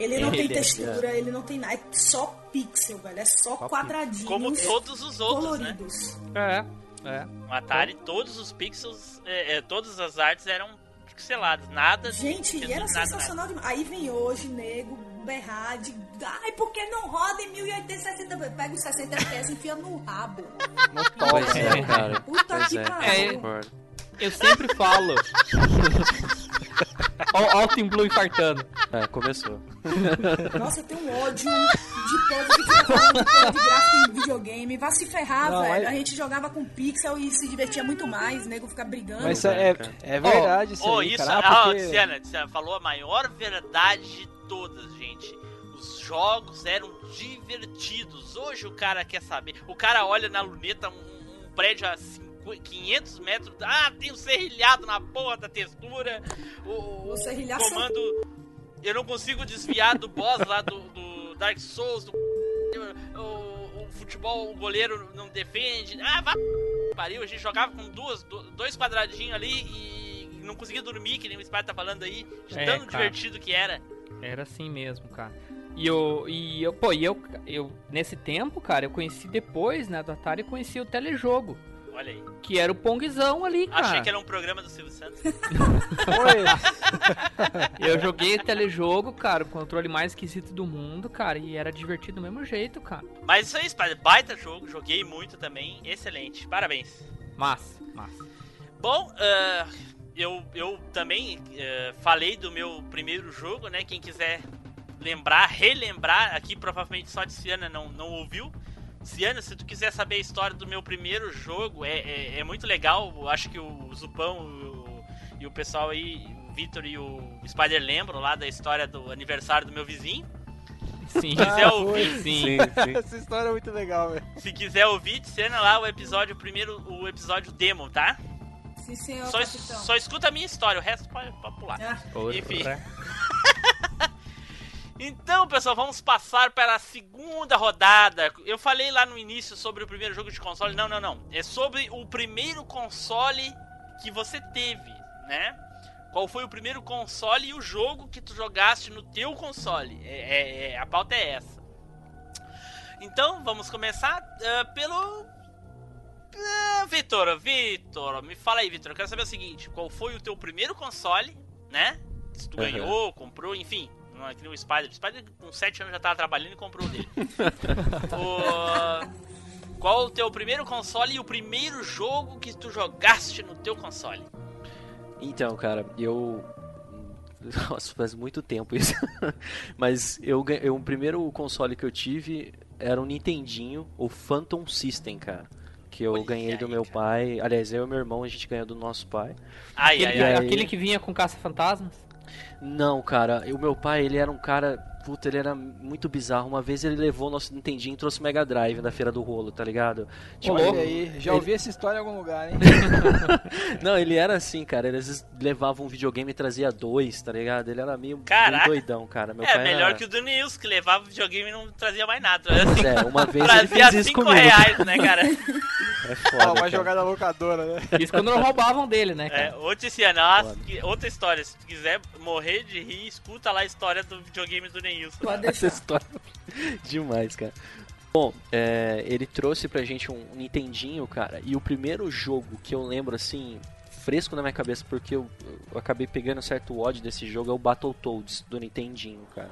Ele não tem é, textura, ele não tem nada, é só pixel, velho. É só, Só quadradinhos Como todos os outros, né? coloridos. É. É. No Atari, todos os pixels, é, é, todas as artes eram pixeladas. Nada. Gente, de- e era nada, nada. sensacional demais. Aí vem hoje, nego, berrar de. Ai, por que não roda em 1080 60? Pega os 60 FPS e enfia no rabo. Não toca. Pois é, cara. Puta Pois que é, pariu. concordo. Eu sempre falo. O Team Blue infartando. É, começou. Nossa, eu tenho um ódio de povo que fica falando de gráfico em videogame. Vá se ferrar, Não, velho. mas- A gente jogava com pixel e se divertia muito mais. O nego fica brigando. Mas isso é, é verdade isso Ô, aí, isso, cara. ah, porque... Tiziana, Tiziana falou a maior verdade de todas, gente. Os jogos eram divertidos. Hoje o cara quer saber. O cara olha na luneta um, um prédio a 50 500 metros. Ah, tem um serrilhado na porra da textura. O, O serrilhaço- comando. Eu não consigo desviar do boss lá do, do Dark Souls. Do, o, o futebol, o goleiro não defende. Ah, vai pariu, a gente jogava com duas, do- dois quadradinhos ali e não conseguia dormir, que nem o Spider tá falando aí, de É, tão cara. divertido que era. Era assim mesmo, cara. E eu, e eu, pô, e eu, eu, nesse tempo, cara, eu conheci depois, né, do Atari, eu conheci o telejogo, Olha aí. que era o Pongzão ali, cara. Achei que era um programa do Silvio Santos. Eu joguei telejogo, cara, o controle mais esquisito do mundo, cara, e era divertido do mesmo jeito, cara. Mas isso aí, Spider, baita jogo, joguei muito também, excelente, parabéns. Massa, massa. Bom, ah, eu, eu também ah, falei do meu primeiro jogo, né? Quem quiser lembrar, relembrar, aqui provavelmente só de Ciana não, não ouviu. Ciana, se tu quiser saber a história do meu primeiro jogo, é, é, é muito legal. Eu acho que o Zupão e o, e o pessoal aí, o Vitor e o Spider lembram lá da história do aniversário do meu vizinho. Sim, Se quiser Ah, ouvir, foi. sim. Essa história é muito legal, velho. se quiser ouvir, cena lá o episódio, o primeiro, o episódio demo, tá? Sim, senhor, Só, capitão. só escuta a minha história, o resto pode, pode pular. Ah, Enfim. Então, pessoal, vamos passar para a segunda rodada. Eu falei lá no início sobre o primeiro jogo de console. Não, não, não. É sobre o primeiro console que você teve, né? Qual foi o primeiro console e o jogo que tu jogaste no teu console? É, é- é- a pauta é essa. Então, vamos começar ah, pelo. Ah, Vitor, Vitor, me fala aí, Vitor. Eu quero saber o seguinte: qual foi o teu primeiro console, né? Se tu Aham. ganhou, comprou, enfim. Não é que nem o Spider. O Spider, com 7 anos, já tava trabalhando e comprou o dele. O- Qual o teu primeiro console e o primeiro jogo que tu jogaste no teu console? Então, cara, eu. Nossa, faz muito tempo isso. Mas eu, eu, o primeiro console que eu tive era um Nintendinho, o Phantom System, cara. Que eu Olha ganhei do aí, meu cara. pai. Aliás, eu e meu irmão, a gente ganhou do nosso pai. Ai, ai, Aquele, ai. aí? aquele que vinha com caça-fantasmas? Não, cara, o meu pai, ele era um cara. Puta, ele era muito bizarro. Uma vez ele levou o nosso Nintendinho e trouxe o Mega Drive da Feira do Rolo, tá ligado? Tipo, Olha aí, já Ele- ouvi essa história em algum lugar, hein? Não, ele era assim, cara. Ele às vezes levava um videogame e trazia dois, tá ligado? Ele era meio, meio doidão, cara. Meu É pai melhor era... que o do Nils, que levava videogame e não trazia mais nada. Assim, É, uma vez ele trazia fez isso 5 comigo. reais, né, cara? É foda, vai cara. jogar na locadora, né? Isso quando não roubavam dele, né, É, cara? ô Tiziana, nossa, outra história. Se tu quiser morrer de rir, escuta lá a história do videogame do Neilson. pode Essa deixar. história demais, cara. Bom, é, ele trouxe pra gente um Nintendinho, cara, e o primeiro jogo que eu lembro, assim, fresco na minha cabeça, porque eu, eu acabei pegando certo ódio desse jogo, é o Battletoads do Nintendinho, cara.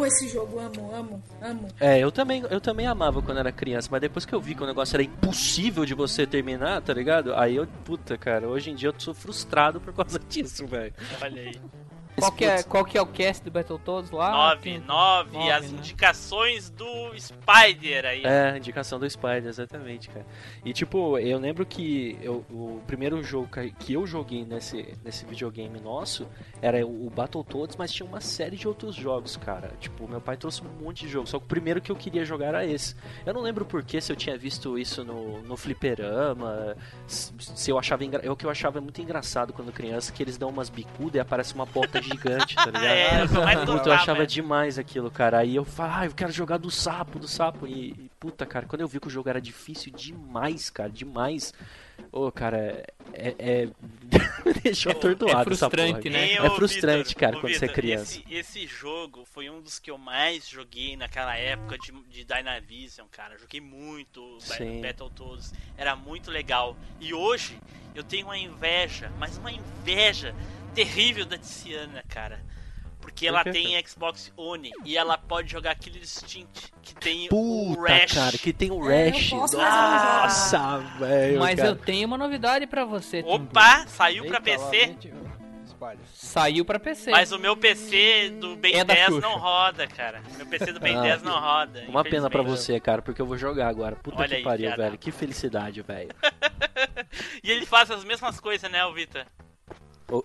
Amo esse jogo, amo, amo, amo. É, eu também, eu também amava quando era criança, mas depois que eu vi que o negócio era impossível de você terminar, tá ligado? Aí eu, puta, cara, hoje em dia eu sou frustrado por causa disso, velho. olha aí. Qual que, é, qual que é o cast do Battletoads lá? 9, Tem- 9, nove, as né? indicações do Spider aí. É, indicação do Spider, exatamente, cara. E tipo, eu lembro que eu- o primeiro jogo que- eu joguei nesse, nesse videogame nosso era o o Battletoads, mas tinha uma série de outros jogos, cara. Tipo, meu pai trouxe um monte de jogos, só que o primeiro que eu queria jogar era esse. Eu não lembro por que se eu tinha visto isso no, no fliperama, se eu achava engra... eu que eu achava muito engraçado quando criança que eles dão umas bicudas e aparece uma porta gigante, tá ligado? É, eu sou mais Puta, eu achava é. demais aquilo, cara. Aí eu falava, ah, eu quero jogar do sapo, do sapo. E, e, puta, cara, quando eu vi que o jogo era difícil demais, cara, demais. Ô, cara, é. é... Me deixou É atordoado essa frustrante, porra. né? É frustrante, cara, quando você é criança. Esse, esse jogo foi um dos que eu mais joguei naquela época de, de Dynavision, cara. Joguei muito Sim. Battletoads. Era muito legal. E hoje eu tenho uma inveja, mas uma inveja terrível da Tiziana, cara. Porque ela tem Xbox One e ela pode jogar Killer Instinct, que tem o Puta, Rash. cara, que tem o É, eu Rash. jogo. Nossa, velho. Mas cara. eu tenho uma novidade pra você. Opa, saiu pra Eita, lá PC, Spider. Saiu pra PC. mas o meu PC do Ben É da 10 Xuxa. não roda, cara. Meu PC do Ben Ah, 10 não roda. Uma pena pra infelizmente. você, cara, porque eu vou jogar agora. Puta Olha que aí, pariu, velho. Que felicidade, velho. E ele faz as mesmas coisas, né, o? O-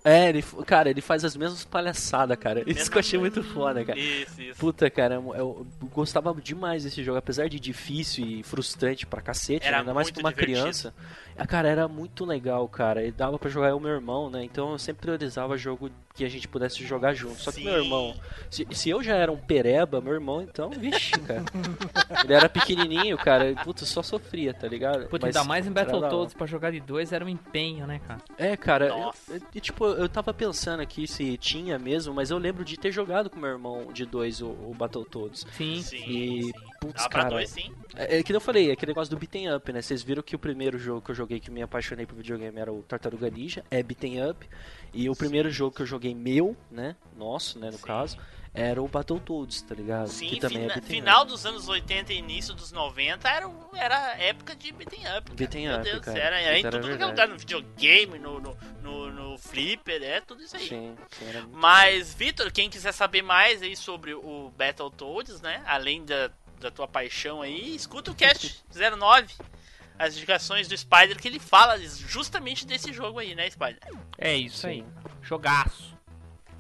É, ele, cara, ele faz as mesmas palhaçadas, cara. Isso que eu achei muito foda, cara. Isso, isso. Puta, cara, eu, gostava demais desse jogo, apesar de difícil e frustrante pra cacete, Era ainda mais pra uma divertido. criança. Ah, Cara, era muito legal, cara. E dava pra jogar eu e meu irmão, né? Então eu sempre priorizava jogo que a gente pudesse jogar junto. Só que meu Sim. irmão, se, se eu já era um pereba, meu irmão, então, vixe, cara. Ele era pequenininho, cara. e, Puta, só sofria, tá ligado? Puta, Mas ainda mais em. Battletoads pra jogar de dois era um empenho, né, cara? É, cara, Nossa. eu- eu- tipo, eu tava pensando aqui se tinha mesmo, mas eu lembro de ter jogado com meu irmão de dois o, o Battletoads. Sim. Sim, E, sim. Putz, Dá pra cara, dois, sim. É, é que eu falei, é aquele negócio do beaten up, né? Vocês viram que o primeiro jogo que eu joguei que me apaixonei por videogame era o Tartaruga Ninja, é beaten up. E o primeiro jogo que eu joguei meu, né? Nosso, né, no Sim. caso, era o Battletoads, tá ligado? Sim, que também fina- é final up. dos anos 80 e início dos 90 era, era a época de beaten up. Meu up, Deus, cara. Era, era em tudo que é lugar, no videogame, no, no, no, no flipper, é tudo isso aí. Sim, sim, era muito Mas, Vitor, quem quiser saber mais aí sobre o Battletoads, né? Além da, da tua paixão aí, escuta o Cast 09. As indicações do Spider que ele fala justamente desse jogo aí, né, Spider? É isso Sim. aí. Jogaço.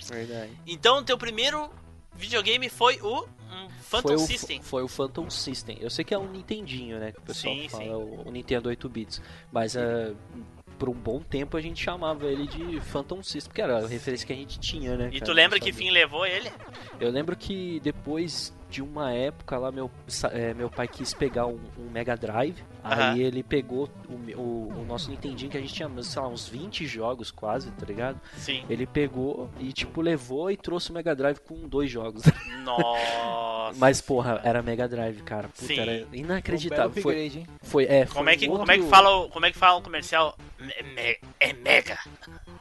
verdade. Então, teu primeiro videogame foi o um, Phantom foi o, System. Foi o Phantom System. Eu sei que é um Nintendinho, né? Que o pessoal Sim, fala, sim. O, o Nintendo 8 bits. Mas é, por um bom tempo a gente chamava ele de Phantom System, porque era a referência que a gente tinha, né? E cara, tu lembra que fim levou ele? Eu lembro que depois de uma época lá, meu, é, meu pai quis pegar um, um Mega Drive. Aham. Aí ele pegou o, o, o nosso Nintendinho, que a gente tinha, sei lá, uns 20 jogos quase, tá ligado? Sim. Ele pegou e, tipo, levou e trouxe o Mega Drive com dois jogos. Nossa. Mas, porra, era Mega Drive, cara. Puta, Sim. era Um inacreditável. Foi, hein? foi, é, Como foi é que, um como é que outro- fala o, como é que fala o comercial? Me- me- é mega.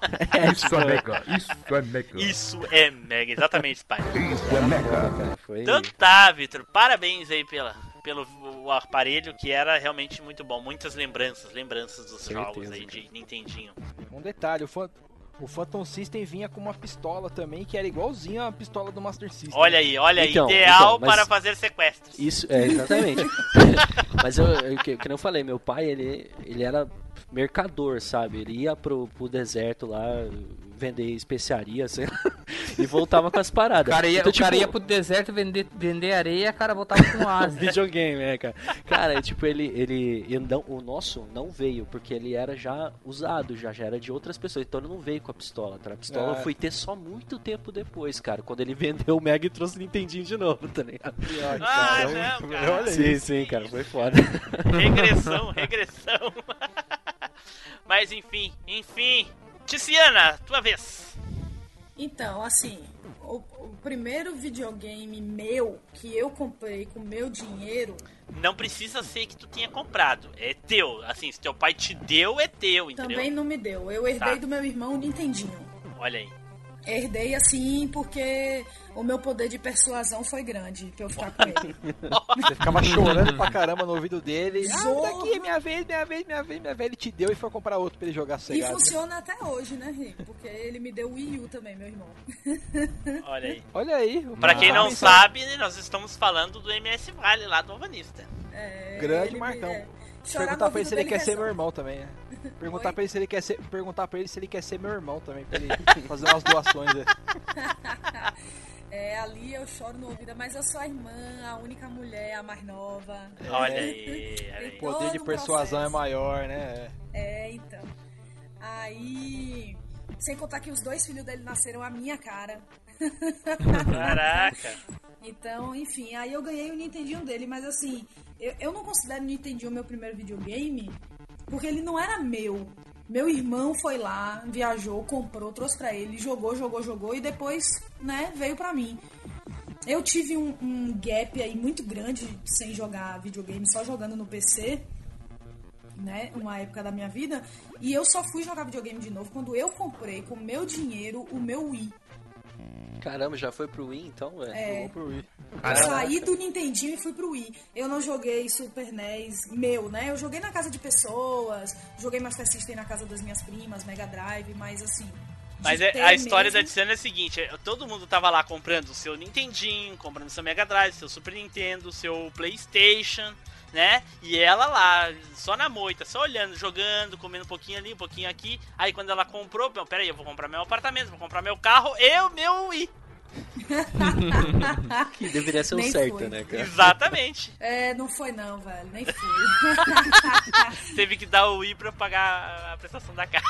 Isso é mega, isso é mega. Isso é mega, exatamente, pai. Isso é mega. Cara, foi... Então tá, Vitor. Parabéns aí pela, pelo o aparelho que era realmente muito bom. Muitas lembranças, lembranças dos Certeza, jogos aí de Nintendinho. Um detalhe, o, Phan- o Phantom System vinha com uma pistola também, que era igualzinho a pistola do Master System. Olha aí, olha aí, Então, ideal então, para fazer sequestros. Isso, é, exatamente. Mas eu, eu, que, que nem eu falei, meu pai, ele, ele era mercador, sabe? Ele ia pro, pro deserto lá vender especiaria, sei lá, e voltava com as O paradas. cara ia, Então, o cara tipo, ia pro deserto vender, vender areia, o cara voltava com asa. videogame, é, cara. Cara, tipo, ele, ele, ele não, o nosso não veio, porque ele era já usado, já, já era de outras pessoas, então ele não veio com a pistola, tá? A pistola eu fui ter só muito tempo depois, cara, quando ele vendeu o Mega e trouxe o Nintendinho de novo, tá ligado? Ah, cara, não, cara. Olha Sim, isso. sim, cara, foi foda. Regressão, regressão. Mas enfim, enfim. Ticiana, tua vez. Então, assim, o, o primeiro videogame meu que eu comprei com meu dinheiro, Não precisa ser que tu tenha comprado. É teu. Assim, se teu pai te deu, é teu, entendeu? também não me deu. Eu herdei Tá. do meu irmão o Nintendinho. Olha aí. Herdei assim porque o meu poder de persuasão foi grande pra eu ficar com ele. Você ficava chorando pra caramba no ouvido dele. Ah, Zorra. daqui, minha vez, minha vez, minha vez, minha vez. Ele te deu e foi comprar outro pra ele jogar E sossegado. né? funciona até hoje, né, Rick? Porque ele me deu o Wii U também, meu irmão. Olha aí. Olha aí. Pra quem não sabe, nós estamos falando do MS Vale lá do Alvanista. É, Grande me- Marcão. é, chorar Perguntar pra ele se ele quer dele ser meu irmão também, né? Perguntar Oi? pra ele se ele quer ser. Perguntar pra ele se ele quer ser meu irmão também, pra ele fazer umas doações. né? É, ali eu choro no ouvido, mas eu sou a irmã, a única mulher, a mais nova. Olha aí. O poder de persuasão é processo. maior, né? É, então. Aí. Sem contar que os dois filhos dele nasceram à minha cara. Caraca. Então, enfim, aí eu ganhei o Nintendinho dele, mas assim, eu, eu não considero o Nintendinho meu primeiro videogame, porque ele não era meu. Meu irmão foi lá, viajou, comprou, trouxe pra ele, jogou, jogou, jogou e depois, né, veio pra mim. Eu tive um, um gap aí muito grande sem jogar videogame, só jogando no PC, né, uma época da minha vida, e eu só fui jogar videogame de novo quando eu comprei com meu dinheiro o meu Wii. Caramba, já foi pro Wii então, velho? É. Pro Wii. Eu saí do Nintendinho e fui pro Wii. Eu não joguei Super NES meu, né? Eu joguei na casa de pessoas, joguei Master System na casa das minhas primas, Mega Drive, mas assim. Mas é- a história da mesmo- Tiziana é a seguinte: é, todo mundo tava lá comprando o seu Nintendinho, comprando seu Mega Drive, seu Super Nintendo, seu PlayStation, né? E ela lá, só na moita, só olhando, jogando, comendo um pouquinho ali, um pouquinho aqui. Aí quando ela comprou, não, peraí, eu vou comprar meu apartamento, vou comprar meu carro e o meu Wii. Que deveria ser o Nem certo, foi. né, cara? Exatamente. É, não foi não, velho, nem foi. Teve que dar o Wii pra pagar a prestação da casa.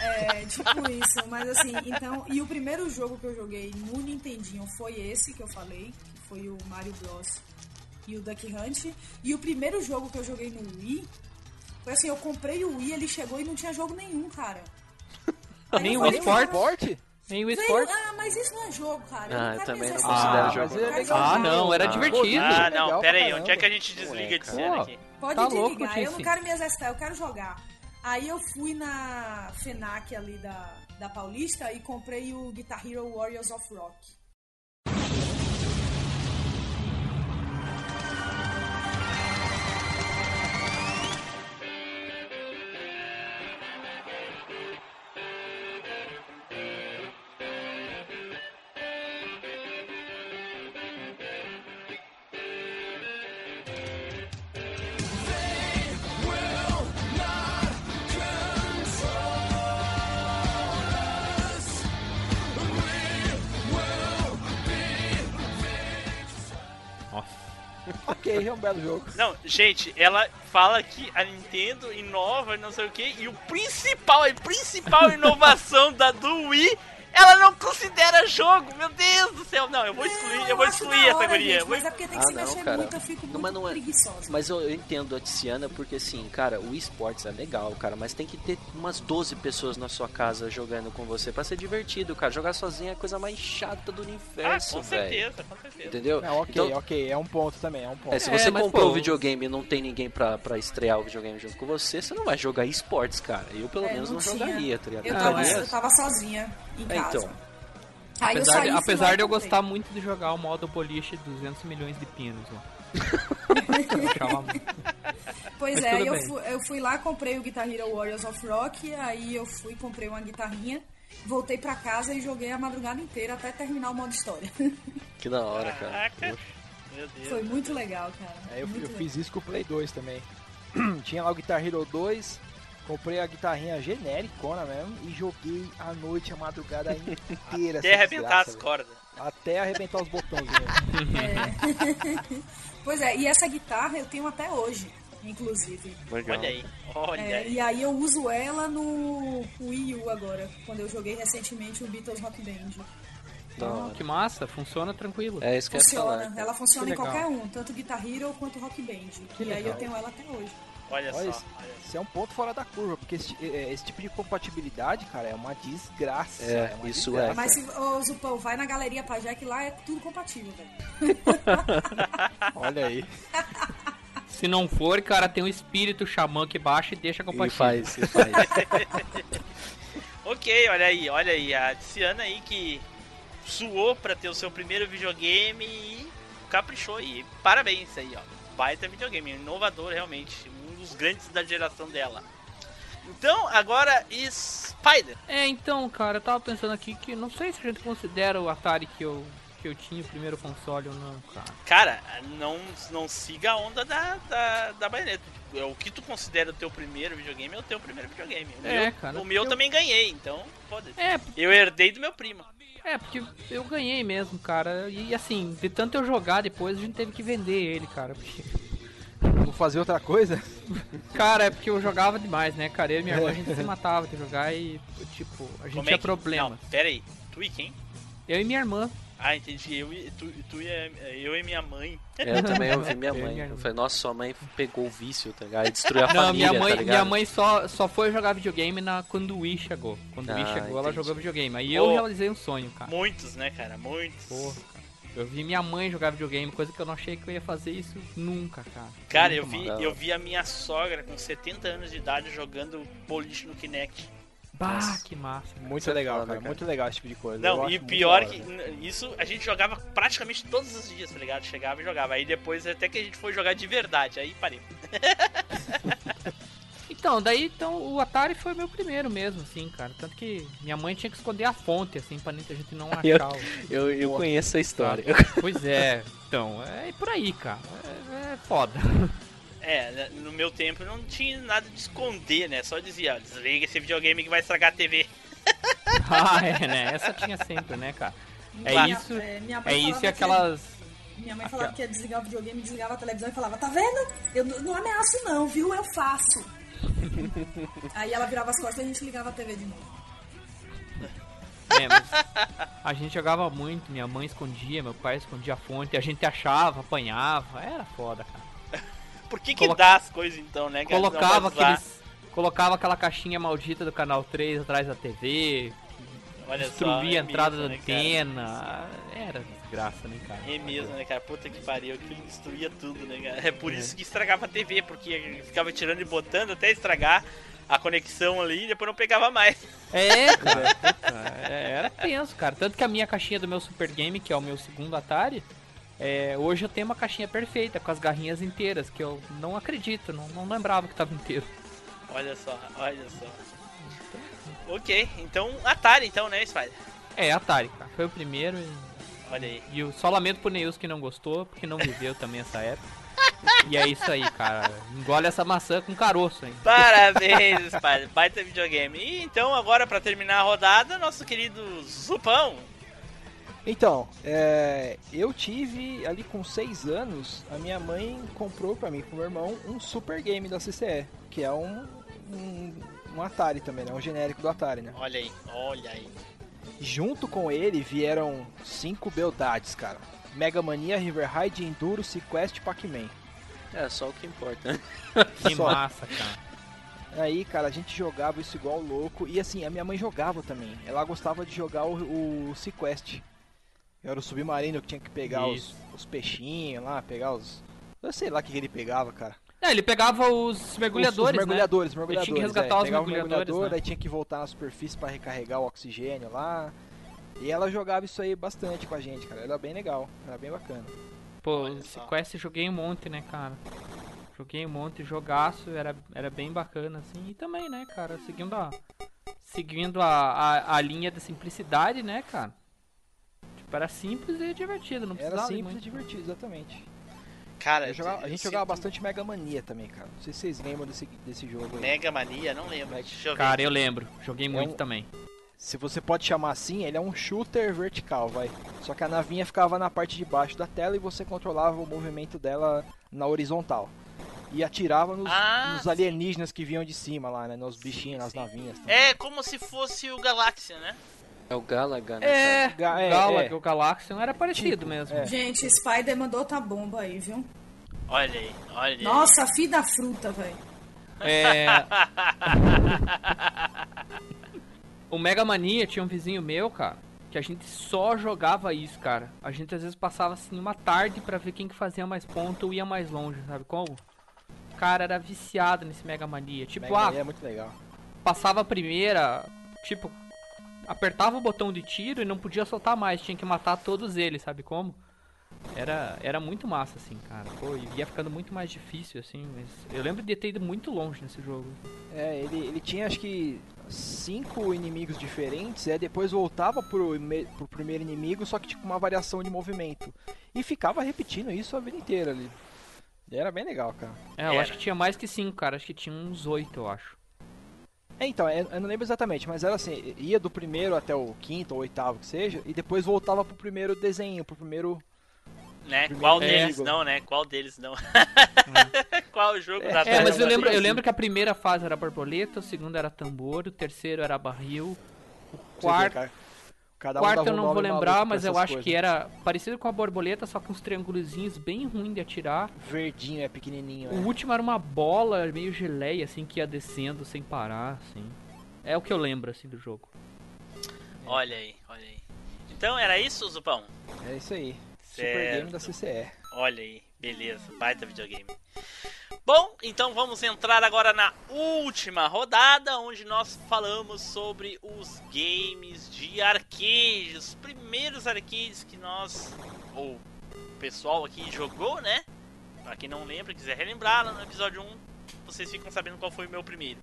É, tipo isso, mas assim, então. E o primeiro jogo que eu joguei no Nintendinho foi esse que eu falei, que foi o Mario Bros. E o Duck Hunt. E o primeiro jogo que eu joguei no Wii foi assim, eu comprei o Wii, ele chegou e não tinha jogo nenhum, cara. Nem eu o? Esporte? Nem o esporte. ah, mas isso não é jogo, cara. Ah, não quero também me não exercitar. considero Eu jogo. é. Ah, não, era Ah, divertido. Ah, não, pera aí, onde é que a gente Ué, desliga de cena aqui? Pode Tá desligar, louco, eu não quero me exercitar, eu quero jogar. Aí eu fui na FENAC ali da, da Paulista e comprei o Guitar Hero Warriors of Rock. Ok, é um belo jogo. Não, gente, ela fala que a Nintendo inova e não sei o que, e o principal, a principal inovação da do Wii, ela não considera jogo. Meu Deus do céu, não, eu vou excluir, eu vou excluir essa hora, guria. gente, mas é porque tem que Ah, se não, mexer cara. muito, eu fico Não, muito mas não é- preguiçosa. Mas eu, eu entendo a Tiziana porque assim, cara, o esportes é legal, cara, mas tem que ter umas 12 pessoas na sua casa jogando com você pra ser divertido, cara. Jogar sozinho é a coisa mais chata do Ah, universo, com velho. certeza, com certeza. Entendeu? Não, ok, Então, ok, é um ponto também, é um ponto. é, se É, você mas, comprou o videogame e não tem ninguém pra, pra estrear o videogame junto com você, você não vai jogar esportes, cara. Eu pelo É, menos não, tinha. jogaria, tá ligado? Eu Não, tava, é. eu tava sozinha em É, casa. então. Aí Apesar, de, apesar de eu gostar muito de jogar o modo boliche 200 milhões de pinos lá. Pois Mas é, eu fui, eu fui lá, comprei o Guitar Hero Warriors of Rock, aí eu fui, comprei uma guitarrinha, voltei pra casa e joguei a madrugada inteira até terminar o modo história. Que da hora, cara. Caraca, meu Deus. Foi muito legal, cara. É, eu, eu legal. fiz isso com o Play 2 também. Tinha lá o Guitar Hero 2, comprei a guitarrinha genericona mesmo e joguei a noite, a madrugada inteira. Até arrebentar as cordas. Até arrebentar os botões. Pois é, e essa guitarra eu tenho até hoje, inclusive. Legal. Olha aí, olha É, aí. e aí eu uso ela no Wii U agora, quando eu joguei recentemente o Beatles Rock Band. Hora. Que massa, funciona tranquilo. É isso que eu Funciona, falar. ela funciona Que em qualquer um, tanto Guitar Hero quanto Rock Band. e aí legal. eu tenho ela até hoje. Olha Olha só. isso. Isso é um ponto fora da curva, porque esse, é, esse tipo de compatibilidade, cara, é uma desgraça. É, uma isso desgraça. é. Mas se, ô Zupão, vai na galeria Pajé que lá é tudo compatível, velho. Olha aí. Se não for, cara, tem um espírito xamã que baixa e deixa E compatível. faz, e faz. Ok, olha aí, olha aí, a Tiziana aí que suou pra ter o seu primeiro videogame e caprichou aí. Parabéns aí, ó. Baita videogame, inovador realmente, um dos grandes da geração dela. Então, agora Spider. É, então, cara, eu tava pensando aqui que não sei se a gente considera o Atari que eu, que eu tinha o primeiro console ou não, cara. Cara, não, não siga a onda da, da, da baioneta. Tipo, é o que tu considera o teu primeiro videogame é o teu primeiro videogame. O É, meu, cara, o meu eu- também ganhei, então foda-se. É, Eu herdei do meu primo. é, porque eu ganhei mesmo, cara. E assim, de tanto eu jogar depois, a gente teve que vender ele, cara. Porque... Vou fazer outra coisa? Cara, é porque eu jogava demais, né, cara? Eu e minha irmã, a gente se matava de jogar e, tipo, a gente Como tinha é que... problemas. Não, pera aí. Tu e quem? Eu e minha irmã. Ah, entendi. Eu e, tu, tu e a- eu e minha mãe. É, Eu também ouvi minha mãe. Eu falei, nossa, sua mãe pegou o vício, tá ligado? E destruiu a Não, família, minha mãe, tá ligado? minha mãe só, só foi jogar videogame na, quando o Wii chegou. Quando o Wii Ah, chegou, ela entendi. jogou videogame. Aí Pô. eu realizei um sonho, cara. Muitos, né, cara? Muitos. Porra, cara. Eu vi minha mãe jogar videogame, coisa que eu não achei que eu ia fazer isso nunca, cara. Cara, eu vi, eu vi a minha sogra com 70 anos de idade jogando boliche no Kinect. Bah, que massa. Muito Isso é legal, foda, cara. cara. Muito legal esse tipo de coisa. Não, e muito pior que n- isso a gente jogava praticamente todos os dias, tá ligado? Chegava e jogava. Aí depois até que a gente foi jogar de verdade, aí parei. Então, daí então o Atari foi meu primeiro mesmo, assim, cara. Tanto que minha mãe tinha que esconder a fonte, assim, pra a gente não Eu- achar o. Eu, eu conheço a história. Pois é, então, é por aí, cara. É, é foda. É, né, no meu tempo não tinha nada de esconder, né? Só dizia, ó, desliga esse videogame que vai estragar a TV. ah, é, né? Essa tinha sempre, né, cara? É isso, É, minha mãe é isso falava e aquelas. Que, minha mãe falava que ia desligar o videogame, desligava a televisão e falava, tá vendo? Eu não ameaço não, viu? Eu faço. Aí ela virava as costas e a gente ligava a TV de novo. É, a gente jogava muito, minha mãe escondia, meu pai escondia a fonte, a gente achava, apanhava, era foda, cara. Por que que Coloca- dá as coisas então, né? Não Colocava aqueles. Colocava aquela caixinha maldita do canal 3 atrás da TV, Olha só, destruía é a entrada da né, cara? antena. Era desgraça, né, cara? É mesmo, né, cara? Puta que pariu, aquilo destruía tudo, né, cara? É por isso que estragava a TV, porque ficava tirando e botando até estragar a conexão ali e depois não pegava mais. É, cara. é, era tenso, cara. Tanto que a minha caixinha do meu Super Game, que é o meu segundo Atari, é, hoje eu tenho uma caixinha perfeita, com as garrinhas inteiras, que eu não acredito, não, não lembrava que tava inteiro. Olha só, olha só. Ok, então Atari então, né, Spider? É, Atari, cara. Foi o primeiro e, Olha aí. e eu só lamento pro Neus que não gostou, porque não viveu também essa época. E é isso aí, cara. Engole essa maçã com caroço, hein? Parabéns, Spider. Baita videogame. E então, agora pra terminar a rodada, nosso querido Zupão. Então, é, eu tive ali com 6 anos, a minha mãe comprou pra mim pro meu irmão um super game da CCE, que é um, um, um Atari também, né? Um genérico do Atari, né? Olha aí, olha aí. Junto com ele vieram cinco beldades, cara. Mega Mania, River Ride, Enduro, Sequest e Pac-Man. É, só o que importa, né? Que Só. massa, cara. Aí, cara, a gente jogava isso igual louco. E assim, a minha mãe jogava também. Ela gostava de jogar o, o Sequest. Era o submarino que tinha que pegar os, os peixinhos lá, pegar os. Eu sei lá o que, que ele pegava, cara. É, ele pegava os mergulhadores, os, os mergulhadores, né? mergulhadores. Ele tinha que resgatar é. os mergulhadores, mergulhador, né? aí tinha que voltar na superfície pra recarregar o oxigênio lá. E ela jogava isso aí bastante com a gente, cara. Era bem legal, era bem bacana. Pô. Sequest eu joguei um monte, né, cara? Joguei um monte, jogaço, era, era bem bacana, assim. E também, né, cara, seguindo a. Seguindo a, a, a linha da simplicidade, né, cara? Tipo, era simples e divertido, não precisava Era simples e muito. divertido, exatamente. Cara, Eu jogava- a gente jogava sinto- bastante Mega Mania também, cara. Não sei se vocês lembram desse, desse jogo aí. Mega Mania, não lembro. Eu. Cara, eu lembro, joguei muito um- também. Se você pode chamar assim, ele é um shooter vertical, vai. Só que a navinha ficava na parte de baixo da tela e você controlava o movimento dela na horizontal. E atirava nos, Ah, nos alienígenas que vinham de cima lá, né? Nos bichinhos, nas navinhas. É como se fosse o Galáxia, né? É o Galaga, né? É, Ga- o é, Galaga, é. o Galaxian era parecido Tipo, mesmo. é. Gente, Spider mandou outra bomba aí, viu? Olha aí, olha aí. Nossa, filho da fruta, velho. É. o Mega Mania tinha um vizinho meu, cara, que a gente só jogava isso, cara. A gente às vezes passava assim uma tarde pra ver quem que fazia mais ponto ou ia mais longe, sabe como? O cara era viciado nesse Mega Mania. Tipo, Mega ah, Mania é muito legal. passava a primeira, tipo, apertava o botão de tiro e não podia soltar mais, tinha que matar todos eles, sabe como? Era, era muito massa, assim, cara. Pô, e ia ficando muito mais difícil, assim, mas eu lembro de ter ido muito longe nesse jogo. É, ele, ele tinha acho que cinco inimigos diferentes, é, depois voltava pro, me- pro primeiro inimigo, só que tipo uma variação de movimento. E ficava repetindo isso a vida inteira ali. E era bem legal, cara. É, eu Era. acho que tinha mais que cinco, cara. Acho que tinha uns oito, eu acho. É, então, eu eu não lembro exatamente, mas era assim, ia do primeiro até o quinto ou oitavo que seja, e depois voltava pro primeiro desenho, pro primeiro. Né? Primeiro Qual é. deles não, né? Qual deles não? Qual o jogo da É, mas eu lembro, eu lembro que a primeira fase era borboleta, o segundo era tambor, o terceiro era barril, o quarto, cada um quarto eu não vou lembrar, mas eu acho que coisas. era parecido com a borboleta, só com uns triângulozinhos bem ruim de atirar. Verdinho, é pequenininho. O é. último era uma bola meio geleia, assim, que ia descendo sem parar, assim. É o que eu lembro, assim, do jogo. Olha aí, olha aí. Então era isso, Zupão? É isso aí. Super Certo. Game da CCE. Olha aí, beleza, baita videogame. Bom, então vamos entrar agora na última rodada, onde nós falamos sobre os games de arcade, os primeiros arcades que nós, ou o pessoal aqui jogou, né? Pra quem não lembra, quiser relembrar, lá no episódio 1, vocês ficam sabendo qual foi o meu primeiro.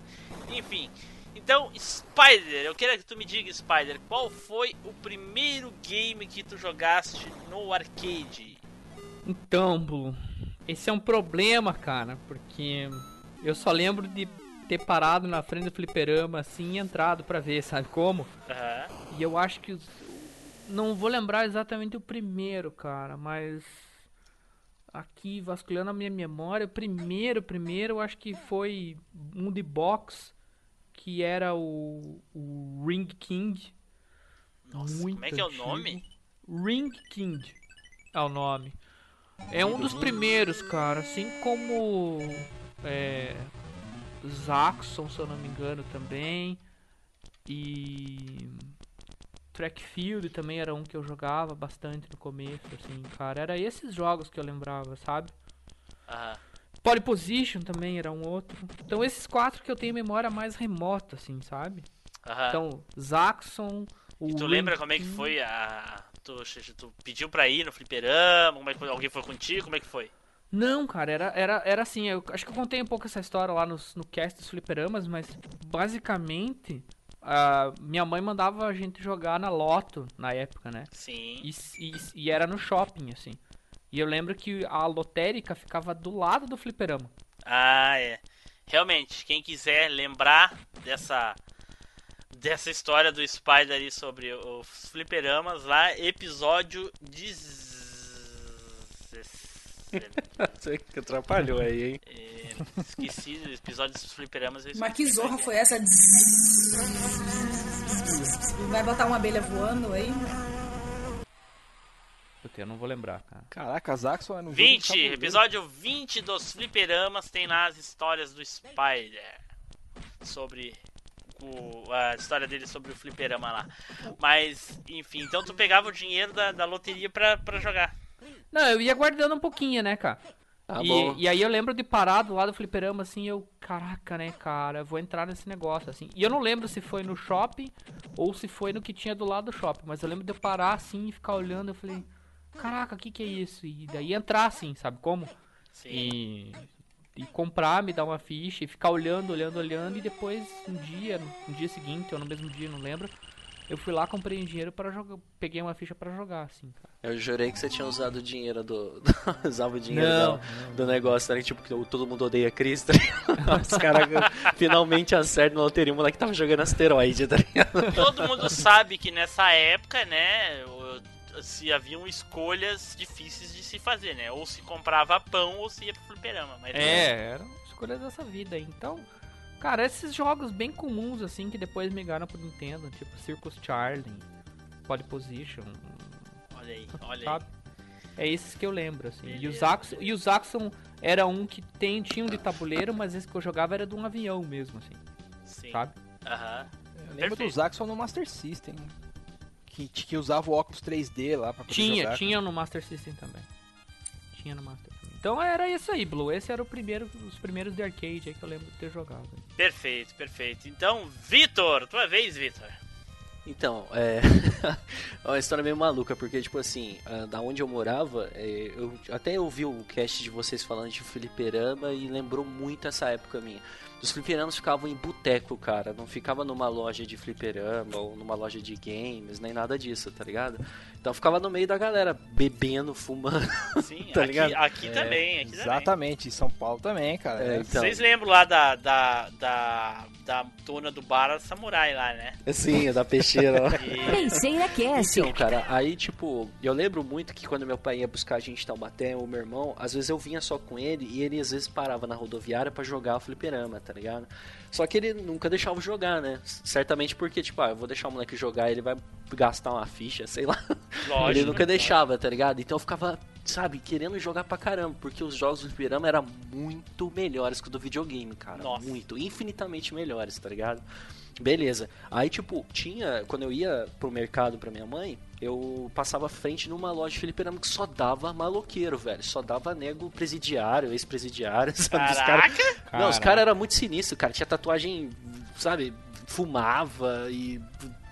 Enfim, então, Spider, eu quero que tu me diga, Spider, qual foi o primeiro game que tu jogaste no arcade? Então, Blue, esse é um problema, cara, porque eu só lembro de ter parado na frente do fliperama, assim, e entrado pra ver, sabe como? Aham. E eu acho que. Não vou lembrar exatamente o primeiro, cara, mas. Aqui, vasculhando a minha memória, o primeiro, primeiro, eu acho que foi um de box, que era o, o Ring King. Nossa, Muito como é que é o antigo. nome? Ring King é o nome. É um dos primeiros, cara, assim como é, Zaxxon, se eu não me engano, também. E Trackfield também era um que eu jogava bastante no começo, assim, cara. Era esses jogos que eu lembrava, sabe? Aham. Pole Position também era um outro. Então esses quatro que eu tenho memória mais remota, assim, sabe? Aham. Então, Zaxxon, o E tu lembra como é que foi a. Tu, tu pediu pra ir no fliperama? Como é que foi? Alguém foi contigo? Como é que foi? Não, cara, era, era, era assim, eu acho que eu contei um pouco essa história lá nos, no cast dos fliperamas, mas basicamente a minha mãe mandava a gente jogar na Loto na época, né? Sim. E, e, e era no shopping, assim. E eu lembro que a lotérica ficava do lado do fliperama. Ah, é. Realmente, quem quiser lembrar dessa dessa história do Spider aí sobre os fliperamas lá, episódio 17. Você que atrapalhou aí, hein? É, esqueci do episódio dos fliperamas. Mas que zorra é foi essa? Vai botar uma abelha voando aí? Puta, eu não vou lembrar, cara. Caraca, Zaxxon um jogo 20, de tabuleiro. episódio 20 dos fliperamas tem lá as histórias do Spider. Sobre o- a história dele sobre o fliperama lá. Mas, enfim, então tu pegava o dinheiro da, da loteria pra, pra jogar. Não, eu ia guardando um pouquinho, né, cara? Tá e, bom. e aí eu lembro de parar do lado do fliperama, assim, eu, caraca, né, cara, eu vou entrar nesse negócio, assim. E eu não lembro se foi no shopping ou se foi no que tinha do lado do shopping, mas eu lembro de eu parar, assim, e ficar olhando, eu falei, caraca, o que que é isso? E daí entrar, assim, sabe como? Sim. E, e comprar, me dar uma ficha e ficar olhando, olhando, olhando, e depois, um dia, no dia seguinte, ou no mesmo dia, não lembro, eu fui lá, comprei dinheiro para jogar, peguei uma ficha pra jogar, assim, cara. Eu jurei que você tinha usado o dinheiro do. do- usava o dinheiro Não, do, do negócio, né? Tipo, que todo mundo odeia Chris, tá? Os caras finalmente acertam na loteria. O moleque tava jogando asteroide, tá ligado? Todo mundo sabe que nessa época, né, o- se haviam escolhas difíceis de se fazer, né? Ou se comprava pão ou se ia pro fliperama. Mas É, eram escolhas dessa vida aí. Então, cara, esses jogos bem comuns, assim, que depois migraram pro Nintendo, tipo Circus Charlie, Pole Position, Olha aí, olha aí. sabe? É esses que eu lembro, assim. E o Beleza, Zaxxon, e o Zaxxon era um que tem, tinha um de tabuleiro, mas esse que eu jogava era de um avião mesmo, assim, Sim. sabe? Aham. Eu lembro Perfeito. do Zaxxon no Master System. Que, que usava o óculos 3D lá pra poder Tinha, jogar. tinha no Master System também. Tinha no Master também. Então era isso aí, Blue. Esse era o primeiro, os primeiros de arcade aí que eu lembro de ter jogado. Perfeito, perfeito. Então, Vitor, tua vez, Vitor. Então, é. é uma história meio maluca, porque, tipo assim, ah, da onde eu morava, é, eu até ouvi o cast de vocês falando de fliperama e lembrou muito essa época minha. Os fliperamas ficavam em boteco, cara. Não ficava numa loja de fliperama ou numa loja de games, nem nada disso, tá ligado? Então ficava no meio da galera, bebendo, fumando. Sim, Tá aqui, ligado? aqui É, também, aqui também. Exatamente, em São Paulo também, cara. É, então. Vocês lembram lá da, da, da, da dona do bar Samurai lá, né? Sim, da peixeira. ó. E Penseira Cast. Então, cara, aí, tipo, eu lembro muito que quando meu pai ia buscar a gente em Taubaté, o meu irmão, às vezes eu vinha só com ele e ele às vezes parava na rodoviária pra jogar o fliperama, tá ligado? Só que ele nunca deixava jogar, né? Certamente porque, tipo, ah, eu vou deixar o moleque jogar, ele vai gastar uma ficha, sei lá. lógico. ele nunca deixava, tá ligado? Então eu ficava, sabe, querendo jogar pra caramba, porque os jogos do fliperama eram muito melhores que o do videogame, cara. Nossa. Muito, infinitamente melhores, tá ligado? Beleza. Aí, tipo, tinha. Quando eu ia pro mercado pra minha mãe, eu passava frente numa loja de fliperama que só dava maloqueiro, velho. Só dava nego presidiário, ex-presidiário, sabe? Os cara- Caraca! Não, os caras eram muito sinistros, cara. Tinha tatuagem, sabe? Fumava e.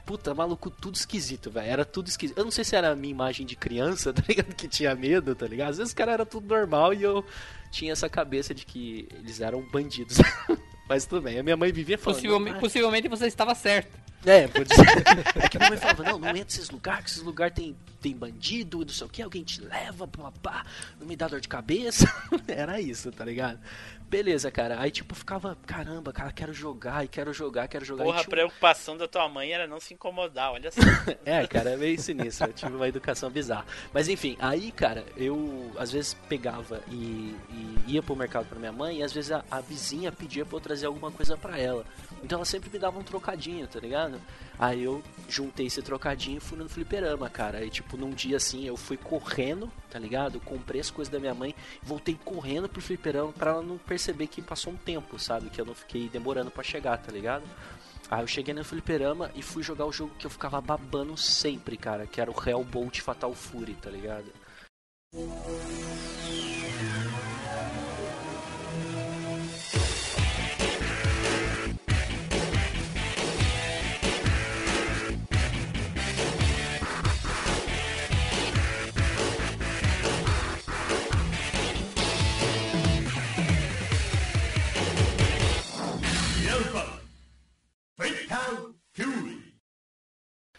Puta, maluco, tudo esquisito, velho. Era tudo esquisito. Eu não sei se era a minha imagem de criança, tá ligado? Que tinha medo, tá ligado? Às vezes os caras eram tudo normal e eu tinha essa cabeça de que eles eram bandidos. Mas tudo bem. A minha mãe vivia falando. Possivelmente, "Ah, possivelmente você estava certo. É, pode ser. É que minha mãe falava, não, não entra nesses lugares, que esses lugares tem, tem bandido, não sei o que, alguém te leva, papá, não me dá dor de cabeça. Era isso, tá ligado? Beleza, cara. Aí tipo, ficava, caramba, cara, quero jogar, e quero jogar, quero jogar. Porra, a um- preocupação da tua mãe era não se incomodar, olha só. É, cara, é meio sinistro. Eu tive uma educação bizarra. Mas enfim, aí, cara, eu às vezes pegava e, e ia pro mercado pra minha mãe e às vezes a, a vizinha pedia pra eu trazer alguma coisa pra ela. Então ela sempre me dava um trocadinho, tá ligado? Aí eu juntei esse trocadinho e fui no fliperama, cara. Aí, tipo, num dia assim, eu fui correndo, tá ligado? Comprei as coisas da minha mãe, voltei correndo pro fliperama pra ela não perceber que passou um tempo, sabe? Que eu não fiquei demorando pra chegar, tá ligado? Aí eu cheguei no fliperama e fui jogar o jogo que eu ficava babando sempre, cara, que era o Hellbolt Fatal Fury, tá ligado?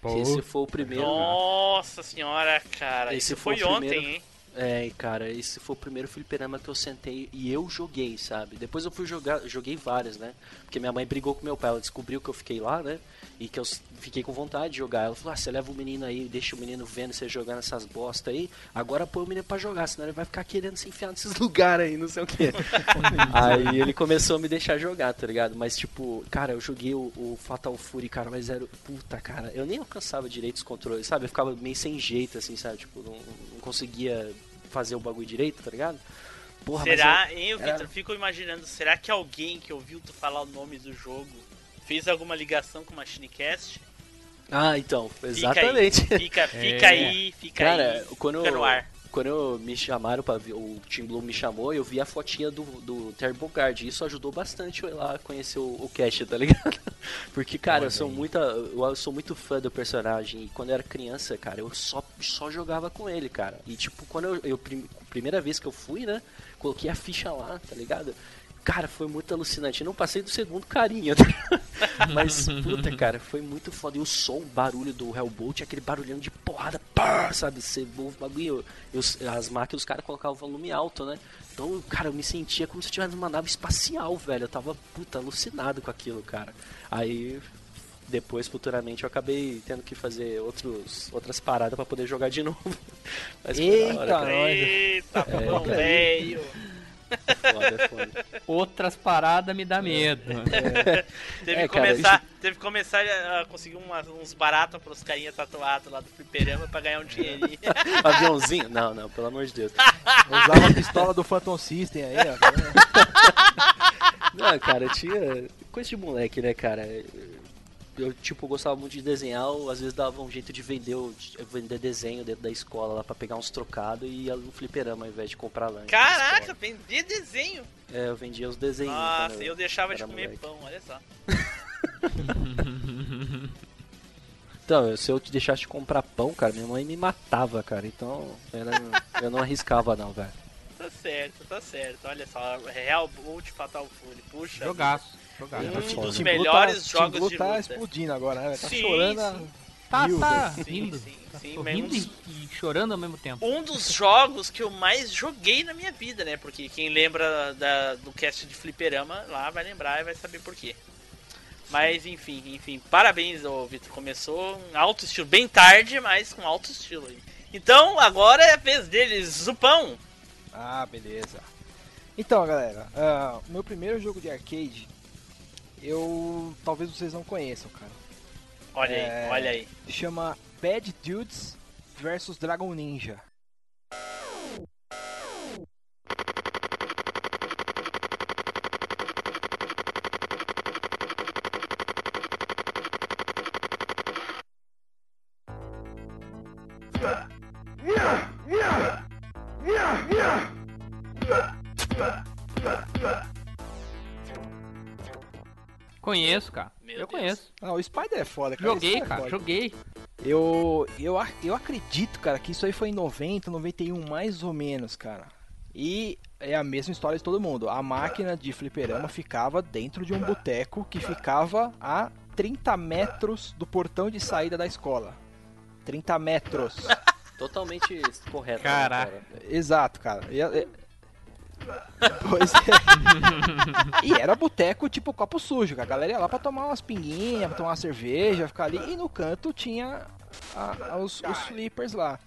Esse foi o primeiro. Nossa senhora, cara. Esse Isso foi foi ontem, primeiro- hein? É, cara, esse foi o primeiro fliperama que eu sentei e eu joguei, sabe? Depois eu fui jogar, joguei vários, né? Porque minha mãe brigou com meu pai, ela descobriu que eu fiquei lá, né? E que eu fiquei com vontade de jogar. Ela falou: ah, você leva o menino aí, deixa o menino vendo você jogar nessas bosta aí, agora põe o menino pra jogar, senão ele vai ficar querendo se enfiar nesses lugares aí, não sei o quê. aí ele começou a me deixar jogar, tá ligado? Mas tipo, cara, eu joguei o, o Fatal Fury, cara, mas era. Puta, cara, eu nem alcançava direito os controles, sabe? Eu ficava meio sem jeito, assim, sabe? Tipo, não, não conseguia fazer o bagulho direito, tá ligado? Porra, será, hein, era- Vitor? Fico imaginando, será que alguém que ouviu tu falar o nome do jogo fez alguma ligação com o MachineCast? Ah, então, Fica exatamente. Aí, fica fica aí, fica Cara, aí. quando, Fica no ar. Quando eu me chamaram para ver, o Tim Blue me chamou, eu vi a fotinha do, do Turbo Guard. Isso ajudou bastante eu ir lá conhecer o, o Cash, tá ligado? Porque, cara, eu sou, muita, eu sou muito fã do personagem. E quando eu era criança, cara, eu só, só jogava com ele, cara. E, tipo, quando eu, eu prim- primeira vez que eu fui, né, coloquei a ficha lá, tá ligado? Cara, foi muito alucinante. Eu não passei do segundo carinha, tá? Mas, puta, cara, foi muito foda. E o som, o barulho do Hellbolt, aquele barulhão de porrada, pá, sabe? Você ouve o bagulho. Eu, as máquinas, os caras colocavam o volume alto, né? Então, cara, eu me sentia como se eu tivesse numa nave espacial, velho. Eu tava, puta, alucinado com aquilo, cara. Aí, depois, futuramente, eu acabei tendo que fazer outros, outras paradas pra poder jogar de novo. Mas Eita, hora. Eita, É, Foda, é foda. Outras paradas me dá medo. Teve, É, que cara, começar, teve que começar a conseguir umas- uns baratos pros carinha tatuados lá do fliperama pra ganhar um dinheirinho. Aviãozinho? Não, não, pelo amor de Deus. Usava a pistola do Phantom System aí, ó. Não, cara, tinha coisa de moleque, né, cara? Eu, tipo, gostava muito de desenhar, eu, às vezes dava um jeito de vender, vender desenho dentro da escola lá pra pegar uns trocados e ia no fliperama ao invés de comprar lanche. Caraca, vender desenho. É, eu vendia os desenhos. Nossa, quando eu deixava de comer moleque. pão, olha só. Então, se eu te deixasse de comprar pão, cara, minha mãe me matava, cara. Então, era- eu não arriscava não, velho. Tá certo, tá certo. Olha só, Real Bolt Fatal Fury. Puxa. Jogaço, Um Era dos. Tim melhores Blue jogos Blue de tá luta. explodindo agora, né? Tá Sim, chorando. sim. Tá, Mil, tá Sim, rindo. sim, Tá sim, e, e chorando ao mesmo tempo. Um dos jogos que eu mais joguei na minha vida, né? Porque quem lembra da- do cast de Fliperama lá vai lembrar e vai saber por quê. Mas enfim, enfim, parabéns, ô Vitor. Começou em alto estilo, bem tarde, mas com alto estilo aí. Então agora é a vez deles, Zupão. Ah, beleza. Então, galera, o meu primeiro jogo de arcade, eu talvez vocês não conheçam, cara. Olha É. aí, olha aí. Chama Bad Dudes versus Dragon Ninja. Conheço, cara. Meu eu Deus. conheço. Ah, o Spider é foda, cara. Joguei, é cara, foda. joguei. Eu, eu, eu acredito, cara, que isso aí foi em 90, 91, mais ou menos, cara. E é a mesma história de todo mundo. A máquina de fliperama ficava dentro de um boteco que ficava a 30 metros do portão de saída da escola. 30 metros. Totalmente correto. né, Caraca. cara? Exato, cara. E- Pois é. e era boteco tipo copo sujo, que a galera ia lá pra tomar umas pinguinhas, tomar uma cerveja, ficar ali. E no canto tinha a- a- os, os flippers lá.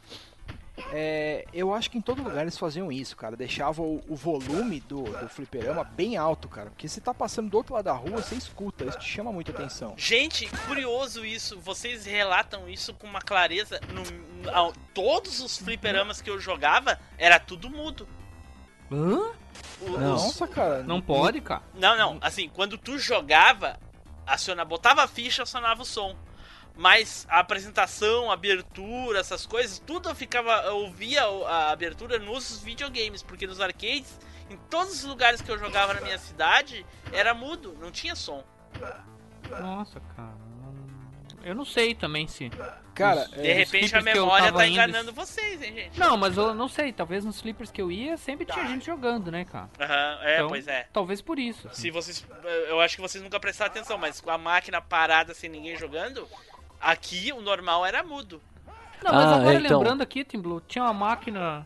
É, eu acho que em todo lugar eles faziam isso, cara. Deixava o, o volume do, do fliperama bem alto, cara. Porque se tá passando do outro lado da rua, você escuta, isso te chama muita atenção. Gente, curioso isso, vocês relatam isso com uma clareza. No, ao- todos os fliperamas que eu jogava, era tudo mudo. Hã? Nossa, cara. Não pode, cara. Não, não. Assim, quando tu jogava, aciona, botava a ficha, acionava o som. Mas a apresentação, a abertura, essas coisas, tudo eu ficava. Eu ouvia a abertura nos videogames, porque nos arcades, em todos os lugares que eu jogava na minha cidade, era mudo, não tinha som. Nossa, cara. Eu não sei também se. Cara, Os- De é, repente a memória tá indo- enganando vocês, hein, gente? Não, mas eu não sei. Talvez nos flippers que eu ia sempre tinha gente jogando, né, cara? Aham, é, Então, pois é. Talvez por isso. assim. Se vocês. Eu acho que vocês nunca prestaram atenção, mas com a máquina parada sem ninguém jogando, aqui o normal era mudo. Não, mas Ah, agora então. lembrando aqui, Tim Blue, tinha uma máquina.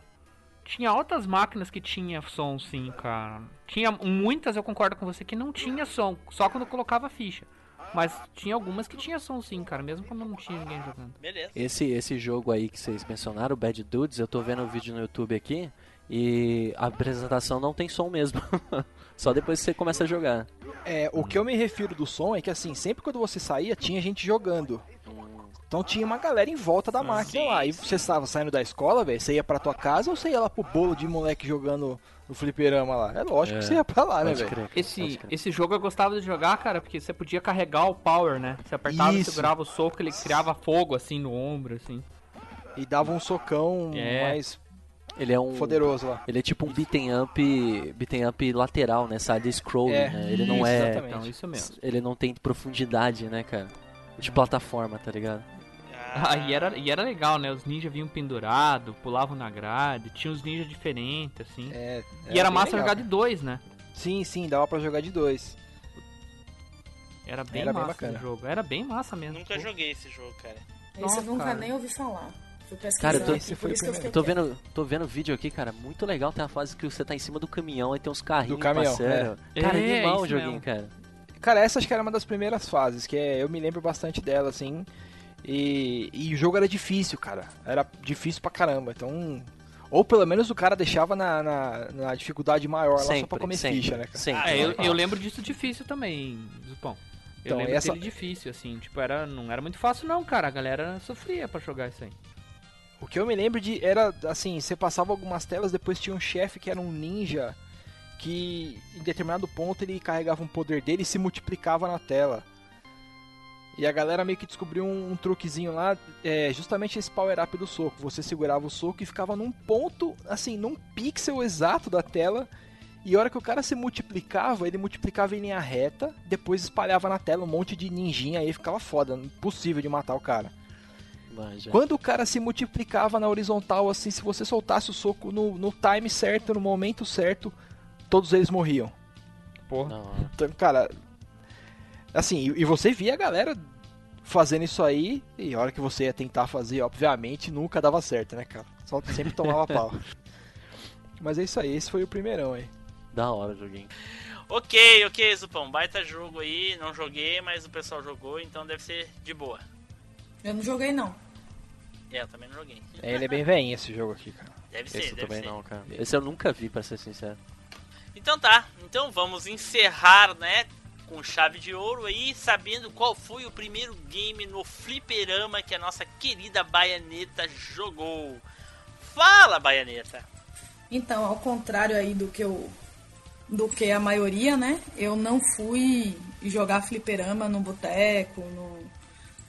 Tinha altas máquinas que tinha som, sim, cara. Tinha muitas, eu concordo com você, que não tinha som, só quando colocava ficha. Mas tinha algumas que tinha som, sim, cara, mesmo quando não tinha ninguém jogando. Beleza. Esse, esse jogo aí que vocês mencionaram, o Bad Dudes, eu tô vendo o vídeo no YouTube aqui e a apresentação não tem som mesmo. Só depois que você começa a jogar. É, o que eu me refiro do som é que assim, sempre quando você saía, tinha gente jogando. Então tinha uma galera em volta da máquina sim, lá. E você estava saindo da escola, velho, você ia pra tua casa ou você ia lá pro bolo de moleque jogando no fliperama lá? É lógico É, que você ia pra lá, né, velho? Esse, esse jogo eu gostava de jogar, cara, porque você podia carregar o power, né? Você apertava e segurava o soco, ele criava fogo, assim, no ombro, assim. E dava um socão É. mais Ele é um. poderoso lá. Ele é tipo um beaten up, beaten up lateral, né? Side scrolling, É, né? Ele não isso, é. exatamente. Então, isso mesmo. Ele não tem profundidade, né, cara? De plataforma, tá ligado? Ah, e era, e era legal, né? Os ninjas vinham pendurados, pulavam na grade, tinha uns ninjas diferentes, assim. É, e era bem massa legal. jogar de dois, né? Sim, sim, dava pra jogar de dois. Era bem Era bem massa bacana. o jogo. Era bem massa mesmo. Nunca Pô. joguei esse jogo, cara. Esse Nossa, eu nunca cara. nem ouvi falar. Cara, eu tô- aqui, esse por foi o isso que eu tô vendo, tô vendo vídeo aqui, cara, muito legal. Tem a fase que você tá em cima do caminhão e tem uns carrinhos Do caminhão, passando. Cara, É, animal o isso joguinho, mesmo. cara. Cara, essa acho que era uma das primeiras fases, que é, eu me lembro bastante dela, assim. E, e o jogo era difícil, cara. Era difícil pra caramba. Então. Ou pelo menos o cara deixava na, na, na dificuldade maior lá só pra Sempre, comer sempre, ficha, né, cara? sempre. Ah, eu, eu lembro disso difícil também, Zupão. Eu Então, lembro essa- dele difícil, assim, tipo, era, não era muito fácil não, cara. A galera sofria pra jogar isso aí. O que eu me lembro de era assim, você passava algumas telas, depois tinha um chefe que era um ninja que em determinado ponto ele carregava um poder dele e se multiplicava na tela. E a galera meio que descobriu um, um truquezinho lá, é, justamente esse power up do soco. Você segurava o soco e ficava num ponto, assim, num pixel exato da tela. E a hora que o cara se multiplicava, ele multiplicava em linha reta, depois espalhava na tela um monte de ninjinha aí ficava foda, impossível de matar o cara. Manja. Quando o cara se multiplicava na horizontal, assim, se você soltasse o soco no, no time certo, no momento certo, todos eles morriam. Porra. Não, Então, cara, assim, e, e você via a galera fazendo isso aí, e a hora que você ia tentar fazer, obviamente, nunca dava certo, né, cara? Só sempre tomava pau. Mas é isso aí, esse foi o primeirão aí. da hora joguinho. Ok, ok, Zupão. Baita jogo aí. Não joguei, mas o pessoal jogou, então deve ser de boa. Eu não joguei, não. É, eu também não joguei. É, ele é bem veinho esse jogo aqui, cara. Deve ser, Esse deve também ser. não, cara. Esse eu nunca vi, pra ser sincero. Então tá, então vamos encerrar, né, com chave de ouro aí, sabendo qual foi o primeiro game no fliperama que a nossa querida Baianeta jogou. Fala, Baianeta! Então, ao contrário aí do que eu do que a maioria, né? Eu não fui jogar fliperama no boteco, no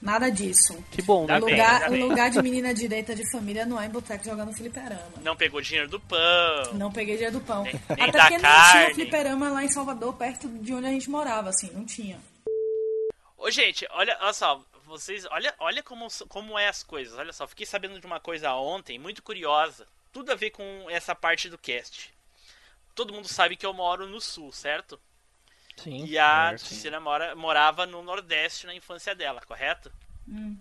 nada disso. Que bom, Tá o bem, lugar, tá o bem. lugar de menina direita de família não é em boteco jogando fliperama. Não pegou dinheiro do pão. Não peguei dia do pão. Nem- nem Até porque não carne. tinha fliperama lá em Salvador, perto de onde a gente morava, assim, não tinha. Ô, gente, olha, olha só, vocês, olha, olha como, como é as coisas. Olha só, fiquei sabendo de uma coisa ontem, muito curiosa. Tudo a ver com essa parte do cast. Todo mundo sabe que eu moro no sul, certo? Sim. E a certo. Cecília mora, morava no Nordeste na infância dela, correto? Hum.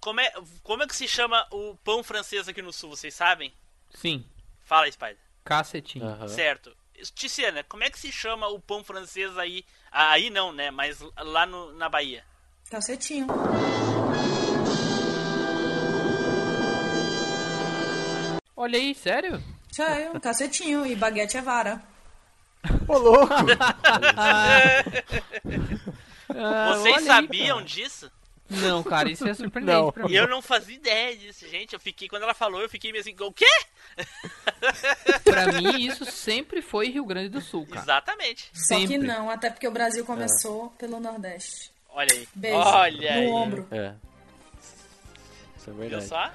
Como é, como é que se chama o pão francês aqui no sul, vocês sabem? Sim, Fala, Spider. cacetinho. Aham. Certo. Tiziana, como é que se chama o pão francês aí? Ah, Aí não, né? Mas lá no, na Bahia. Cacetinho. Olha aí, sério? Sério, cacetinho. E baguete é vara. Ô, louco! Ah, Vocês aí, sabiam cara. disso? Não, cara, isso é surpreendente Não. pra mim. E eu não fazia ideia disso, gente. Eu fiquei, quando ela falou, eu fiquei meio assim, o quê? Pra mim, isso sempre foi Rio Grande do Sul, cara. Exatamente. Só que Sempre. não, até porque o Brasil começou pelo Nordeste. Olha aí. Beijo. Olha no aí. ombro. É. Isso é Viu verdade. só?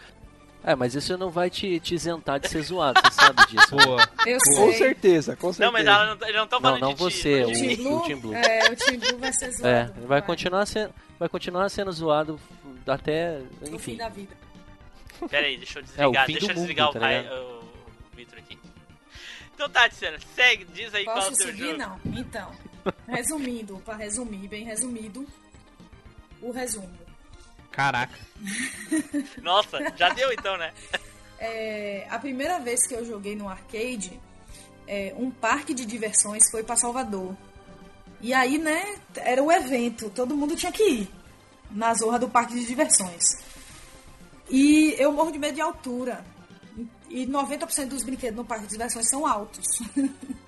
É, mas isso não vai te, te isentar de ser zoado, você sabe disso. né? Boa. Eu Com sei. certeza, com certeza. Não, mas ela não, eles não estão Não, falando não de ti, você, de o-. Team Blue, Team Blue. É, o Team Blue vai ser É, zoado. vai continuar sendo, vai continuar sendo zoado até, No fim enfim. da vida. Pera aí, deixa eu É, o desligar, fim deixa do eu desligar mundo, o, tá pai, ligado? o Vitor aqui. Então tá, Tiziana, segue, diz aí qual é Posso o teu seguir? jogo. Não. Então, resumindo, pra resumir, bem resumido, o resumo. Caraca. Nossa, já deu então, né? É, a primeira vez que eu joguei no arcade, é, um parque de diversões foi pra Salvador. E aí, né, era o evento, todo mundo tinha que ir na zorra do parque de diversões. E eu morro de medo de altura. E 90% dos brinquedos no parque de diversões são altos.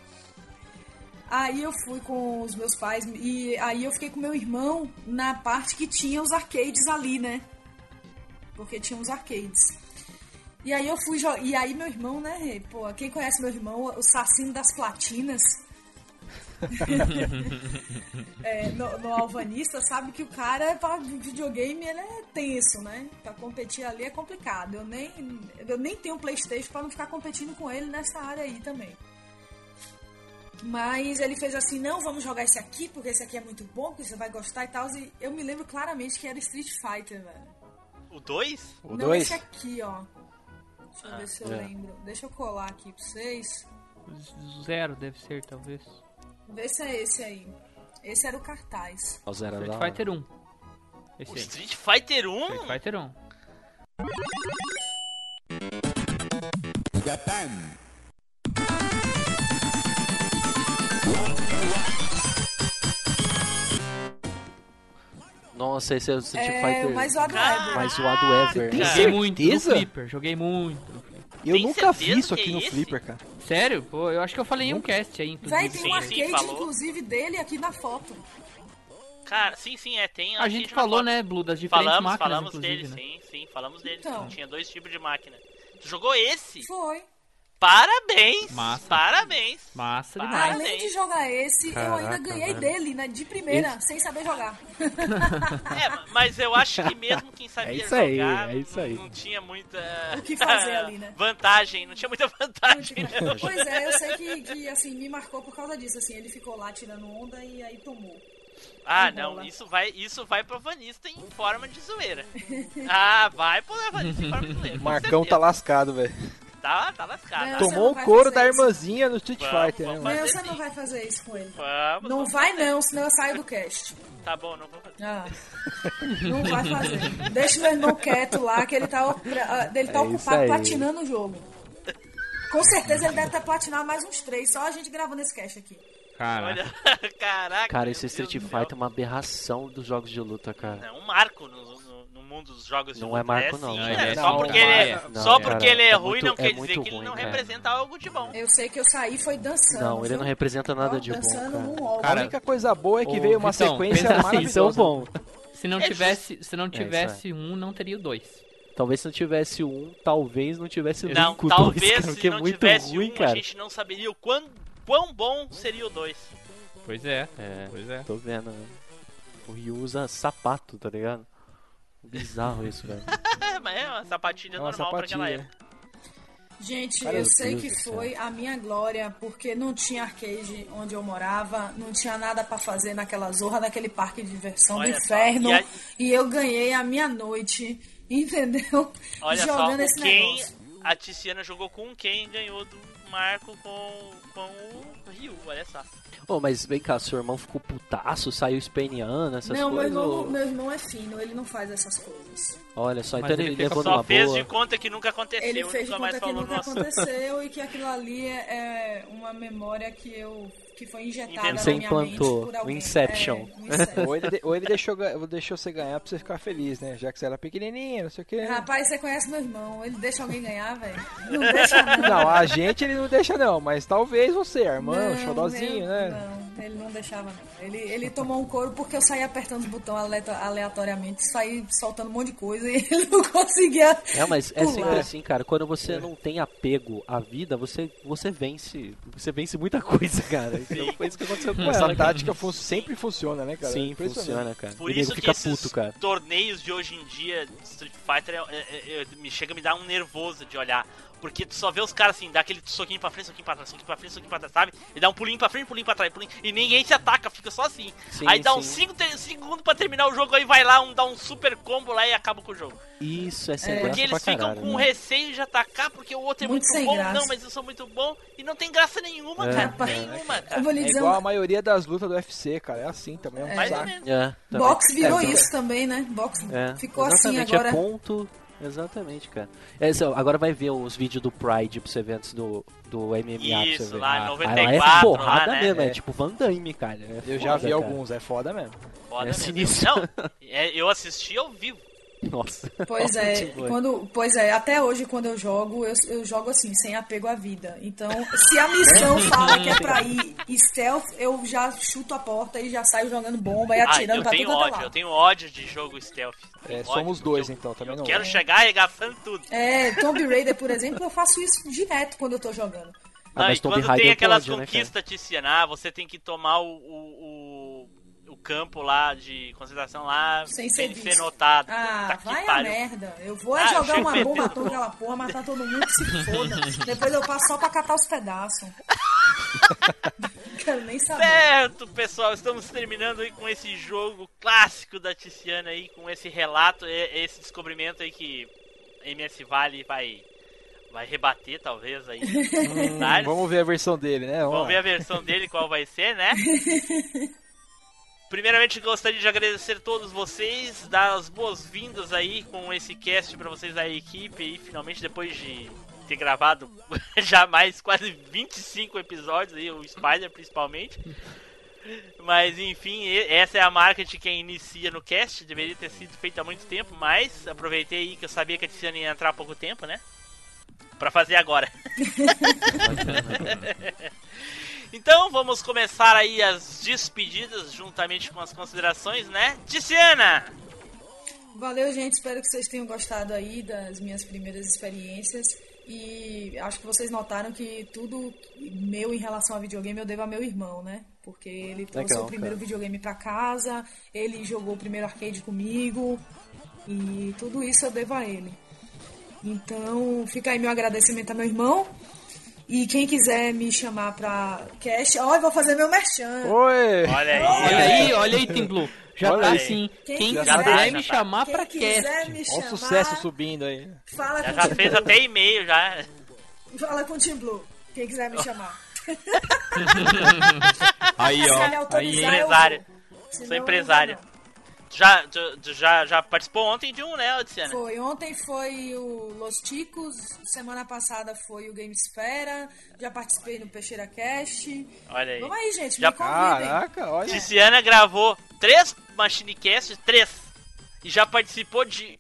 Aí eu fui com os meus pais e aí eu fiquei com meu irmão na parte que tinha os arcades ali, né? Porque tinha os arcades. E aí eu fui E aí meu irmão, né? Pô, quem conhece meu irmão, o Sassino das Platinas. é, no, no Alvanista, sabe que o cara, pra videogame, ele é tenso, né? Pra competir ali é complicado. Eu nem, eu nem tenho Playstation pra não ficar competindo com ele nessa área aí também. Mas ele fez assim, não, vamos jogar esse aqui, porque esse aqui é muito bom, porque você vai gostar e tal. E eu me lembro claramente que era Street Fighter, velho. O 2? O Não, 2? esse aqui, ó. Deixa eu Ah, ver se eu é. lembro. Deixa eu colar aqui pra vocês. Zero deve ser, talvez. Vê se é esse aí. Esse era o cartaz. Ao zero Street da- Fighter 1. Esse O aí. Street Fighter 1? Street Fighter 1. Nossa, esse é o Street É, Fighter mais zoado ever. mais zoado ever. Tem? Joguei muito no? Flipper, joguei muito. Eu Tem nunca vi isso aqui é no esse? Flipper, cara. Sério? Pô, eu acho que eu falei em um cast aí, inclusive. Véi, tem um Sim, sim, arcade, falou. inclusive, dele aqui na foto. Cara, sim, sim, é, tem. A gente falou, né, Blue, das diferentes Falamos, máquinas, falamos dele, né? sim, sim, falamos dele. Então. Tinha dois tipos de máquina. Tu jogou esse? Foi. Parabéns! Massa. Parabéns! Massa demais. Além de jogar esse, eu Caraca, ainda ganhei velho. dele, né? De primeira, sem saber jogar. É, mas eu acho que mesmo quem sabia É isso aí, jogar é isso aí. não tinha muita O que fazer ali, né? vantagem, não tinha muita vantagem. não. Pois é, eu sei que, que, assim, me marcou por causa disso, assim, ele ficou lá tirando onda e aí tomou. Ah, não, bola. isso vai, isso vai pro Vanista em forma de zoeira. Ah, vai pro Vanista em forma de zoeira. Marcão tá certeza. lascado, velho. Tá, tá lascado. Não, tá- Tomou o couro da isso. irmãzinha no Street Vamos, Fighter, né, vamos mano? Não, você não vai fazer isso com ele. Vamos, Não vamos vai fazer. não, senão eu saio do cast. Tá bom, não vou fazer. Ah, não vai fazer. Deixa meu irmão quieto lá, que ele tá, opra- ele tá É isso ocupado platinando o jogo. Com certeza ele deve ter platinado mais uns três, só a gente gravando esse cast aqui. Cara, Olha, caraca. Cara, esse Street. Fighter é uma aberração dos jogos de luta, cara. É um marco no, no- no mundo dos jogos de Não luta. é marco, sim, não, né? ele é Só sim, porque ele é, Não, só cara, porque ele é, é ruim muito- não é quer dizer que ele não cara. representa algo de bom. Eu sei que eu saí foi dançando. Não, ele viu? não representa nada de bom, cara. A única coisa boa é que ô, veio uma sequência assim, Isso é o maravilhosa. bom. se não É tivesse, se não tivesse um, não teria o dois. Talvez se não tivesse um, talvez não tivesse Não, cinco, talvez dois, cara, se porque é não muito tivesse ruim, um, cara. a gente não saberia o quão, quão bom seria o 2. Pois é, É, pois é. tô vendo, né? O Ryu usa sapato, tá ligado? Bizarro isso, velho. Mas é uma sapatilha É uma normal pra aquela sapatilha. época. Gente, Cara, eu sei Deus que foi a minha glória, porque não tinha arcade onde eu morava, não tinha nada pra fazer naquela zorra, naquele parque de diversão Olha do inferno, e a- e eu ganhei a minha noite, entendeu? Olha Jogando só, esse Ken, negócio. a Tiziana jogou com e ganhou do Marco com, com o Ryu, olha só. Ô, mas vem cá, seu irmão ficou putaço, saiu esperneando, essas não, meu coisas? irmão, ou- meu irmão é fino, ele não faz essas coisas. Olha só, Mas então ele ele, levou Só fez boa. de conta que nunca aconteceu, Ele fez de conta que falou nunca aconteceu e que aquilo ali é é uma memória que eu que foi injetada Inventou. na Você minha implantou, mente por o alguém. Inception. É, o Inception. Ou ele, ou ele deixou, deixou você ganhar pra você ficar feliz, né? Já que você era pequenininha, não sei o que. Rapaz, você conhece meu irmão, ele deixa alguém ganhar, velho? Não deixa não. Não, a gente ele não deixa não, mas talvez você, irmão, Não, xodozinho, né? Não, ele não deixava não. Ele, ele tomou um couro porque eu saí apertando os botões aleatoriamente, saí soltando um monte de coisa e ele não conseguia. É, mas é pular. sempre assim, cara. Quando você não tem apego à vida, você, você vence. Você vence muita coisa, cara. Então foi isso que aconteceu com Essa ela. cara. tática fun- sempre funciona, né, cara? Sim, Impressionante. funciona, cara. Por isso que esses puto, cara. torneios de hoje em dia de Street Fighter é- é- é- me chega a me dar um nervoso de olhar. Porque tu só vê os caras assim, dá aquele soquinho pra frente, soquinho pra trás, soquinho pra frente, soquinho pra trás, sabe? E dá um pulinho pra frente, pulinho pra trás, pulinho. E ninguém se ataca, fica só assim. Sim, aí dá sim. uns 5 segundos pra terminar o jogo, aí vai lá, um, dá um super combo lá e acaba com o jogo. Isso, é sem É. graça Porque eles pra ficam caralho. com receio de atacar, porque o outro é Muito muito, bom. graça. Não, mas eu sou muito bom. E não tem graça nenhuma, É, cara. é. Nenhuma, cara. Eu vou lhe É dizer igual uma- a maioria das lutas do UFC, cara. É assim também, é um Mais ou menos. É, também. Box virou É, isso também, né? Box É, ficou assim exatamente, agora. É ponto. Exatamente, cara. É, só, agora vai ver os vídeos do Pride pra você ver antes do, do MMA pra Isso, você ver. lá em Ah, 94, lá é porrada lá, né? mesmo, é. É. tipo Van Damme, cara. É Eu já vi cara. alguns, é foda mesmo. Foda É mesmo. sinistro. Não, é, eu assisti ao vivo. Nossa. Pois é, quando, pois é, até hoje quando eu jogo, eu, eu jogo assim, sem apego à vida. Então, se a missão fala que é pra ir stealth, eu já chuto a porta e já saio jogando bomba e Ah, atirando eu pra tenho tudo é ódio, eu lado. tenho ódio de jogo stealth. É, Ódio, somos dois eu- então, também Eu não. quero chegar arregaçando tudo. É, Tomb Raider, por exemplo, eu faço isso direto quando eu tô jogando. Ah, Não, mas e Tomb quando Raider tem aquelas né, conquistas Tiziana, você tem que tomar o, o, o, o campo lá de concentração lá Sem ser visto. notado. Ah, Puta que vai a pariu. merda. Eu vou é Ah, jogar uma bomba atômica aquela porra, matar todo mundo que se foda. Depois eu passo só pra catar os pedaços. Quero nem saber. Certo, pessoal, estamos terminando aí com esse jogo clássico da Tiziana aí, com esse relato, esse descobrimento aí que MS Vale vai, vai rebater, talvez, aí. Hum, vamos ver a versão dele, né? Vamos lá. ver a versão dele, qual vai ser, né? Primeiramente, gostaria de agradecer a todos vocês, dar as boas-vindas aí com esse cast pra vocês da equipe aí, finalmente depois de ter gravado já mais quase 25 episódios aí, o Spider principalmente. Mas enfim, e- essa é a marca de quem inicia no cast, deveria ter sido feita há muito tempo, mas aproveitei aí que eu sabia que a Tiziana ia entrar há pouco tempo, né? Pra fazer agora. Então vamos começar aí as despedidas juntamente com as considerações, né? Tiziana! Valeu, gente. Espero que vocês tenham gostado aí das minhas primeiras experiências. E acho que vocês notaram que tudo meu em relação a videogame eu devo a meu irmão, né? Porque ele trouxe Legal, o primeiro cara. videogame pra casa, ele jogou o primeiro arcade comigo, e tudo isso eu devo a ele. Então, fica aí meu agradecimento a meu irmão. E quem quiser me chamar pra cast, ó, eu vou fazer meu merchan. Oi! Olha aí. Olha aí, olha aí, Tim Blue. Já Olha tá aí. assim. Quem Quem quiser- tá. me chamar Quem pra quiser cast. me Olha chamar, o sucesso subindo aí. fala Já, com já Tim fez Blue. até e-mail já. Fala com o Tim Blue. Quem quiser me chamar. Aí, Se ó. Aí, vou. Senão Sou eu já, já, já participou ontem de um, né, Odiciana? Foi, ontem foi o Los Ticos, semana passada foi o Gamesfera, já participei no Peixeira Cast. Olha aí. Vamos aí, gente, Já- me convidem. Caraca, olha. Tiziana gravou três Machinecasts, três. E já participou de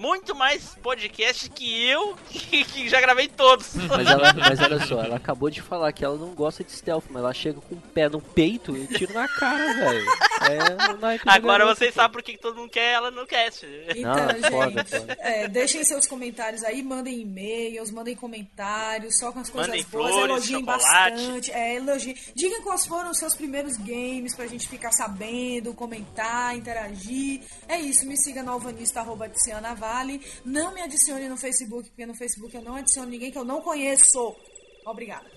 muito mais podcasts que eu, que, que já gravei todos. Mas, ela, mas olha só, ela acabou de falar que ela não gosta de stealth, mas ela chega com o pé no peito e tiro na cara, velho. É, Agora vocês sabem por que todo mundo quer ela no cast. Então, Não, gente, foda, foda. é, deixem seus comentários aí, mandem e-mails, mandem comentários, só com as coisas Mandem boas, flores, elogiem chocolate. bastante, é, elogiem. Digam quais foram os seus primeiros games pra gente ficar sabendo, comentar, interagir. É isso, me siga no alvanista, Vale. Não me adicione no Facebook, porque no Facebook eu não adiciono ninguém que eu não conheço. Obrigada.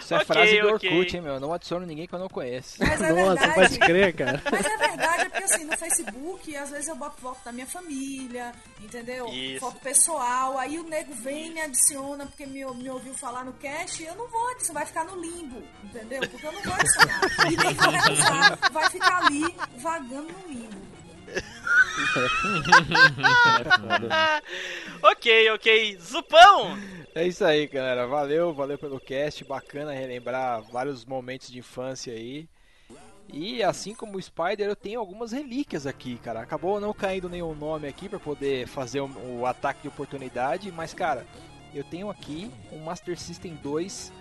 Isso é Ok, frase do ok. Orkut, hein, meu? Não adiciono ninguém que eu não conheço. Mas é Nossa, verdade. pode crer, cara. Mas é verdade, é porque assim, no Facebook, às vezes eu boto foto da minha família, entendeu? Isso. Foto pessoal, aí o nego vem e me adiciona porque me, me ouviu falar no cast, eu não vou adicionar, vai ficar no limbo, entendeu? Porque eu não vou adicionar. E nem vou recusar, vai ficar ali vagando no limbo. ok, ok. Zupão! É isso aí, galera. Valeu, valeu pelo cast. Bacana relembrar vários momentos de infância aí. E assim como o Spider, eu tenho algumas relíquias aqui, cara. Acabou não caindo nenhum nome aqui pra poder fazer o, o ataque de oportunidade, mas cara, eu tenho aqui um Master System 2,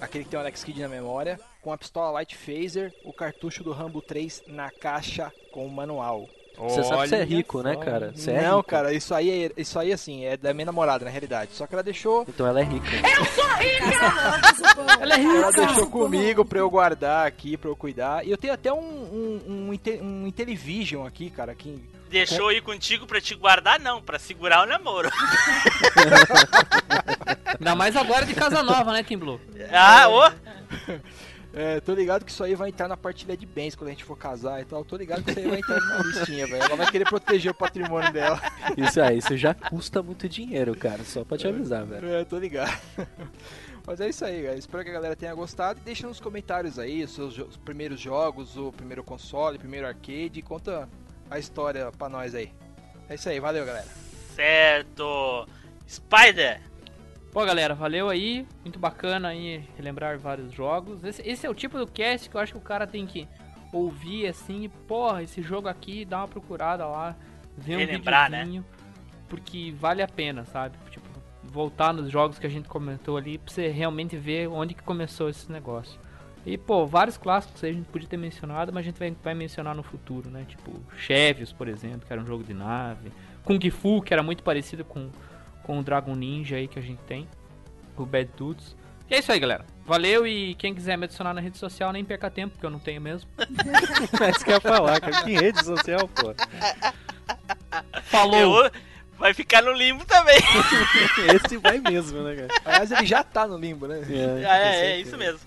aquele que tem o Alex Kidd na memória, com a pistola Light Phaser, o cartucho do Rambo 3 na caixa com o manual. Você sabe que você é Olha rico, né, cara? Você é não, rico. cara, isso aí, é- isso aí assim, é da minha namorada na realidade. Só que ela deixou Então ela é rica. Casa logo, Zupão. Ela é rica. Ela deixou comigo pra eu guardar aqui, pra eu cuidar. E eu tenho até um, um, um, um Intellivision aqui, cara, que... Deixou ir contigo pra te guardar? Não, pra segurar o namoro. Ainda mais agora de casa nova, né, Tim Blue? Ah, ô! É, tô ligado que isso aí vai entrar na partilha de bens quando a gente for casar e tal. Tô ligado que isso aí vai entrar na listinha, velho. Ela vai querer proteger o patrimônio dela. Isso aí, isso já custa muito dinheiro, cara. Só pra te avisar, velho. É, tô ligado. Mas é isso aí, galera. Espero que a galera tenha gostado. E deixa nos comentários aí os seus jo- os primeiros jogos, o primeiro console, o primeiro arcade. Conta a história pra nós aí. É isso aí, valeu, galera. Certo. Spider. Pô, galera, valeu aí. Muito bacana aí relembrar vários jogos. Esse, esse é o tipo do cast que eu acho que o cara tem que ouvir assim. e, Porra, esse jogo aqui, dá uma procurada lá. Ver um né? videozinho. Porque vale a pena, sabe? Tipo, voltar nos jogos que a gente comentou ali pra você realmente ver onde que começou esse negócio. E, pô, vários clássicos aí a gente podia ter mencionado, mas a gente vai, vai mencionar no futuro, né? Tipo, Chevios, por exemplo, que era um jogo de nave. Kung Fu, que era muito parecido com, com o Dragon Ninja aí que a gente tem. O Bad Dudes. E é isso aí, galera. Valeu e quem quiser me adicionar na rede social, nem perca tempo, porque eu não tenho mesmo. É isso que eu ia falar, cara. Que rede social, pô. Falou! Eu- vai ficar no limbo também. Esse vai mesmo, né, cara? Aliás, ele já tá no limbo, né? Ah, é, é isso mesmo.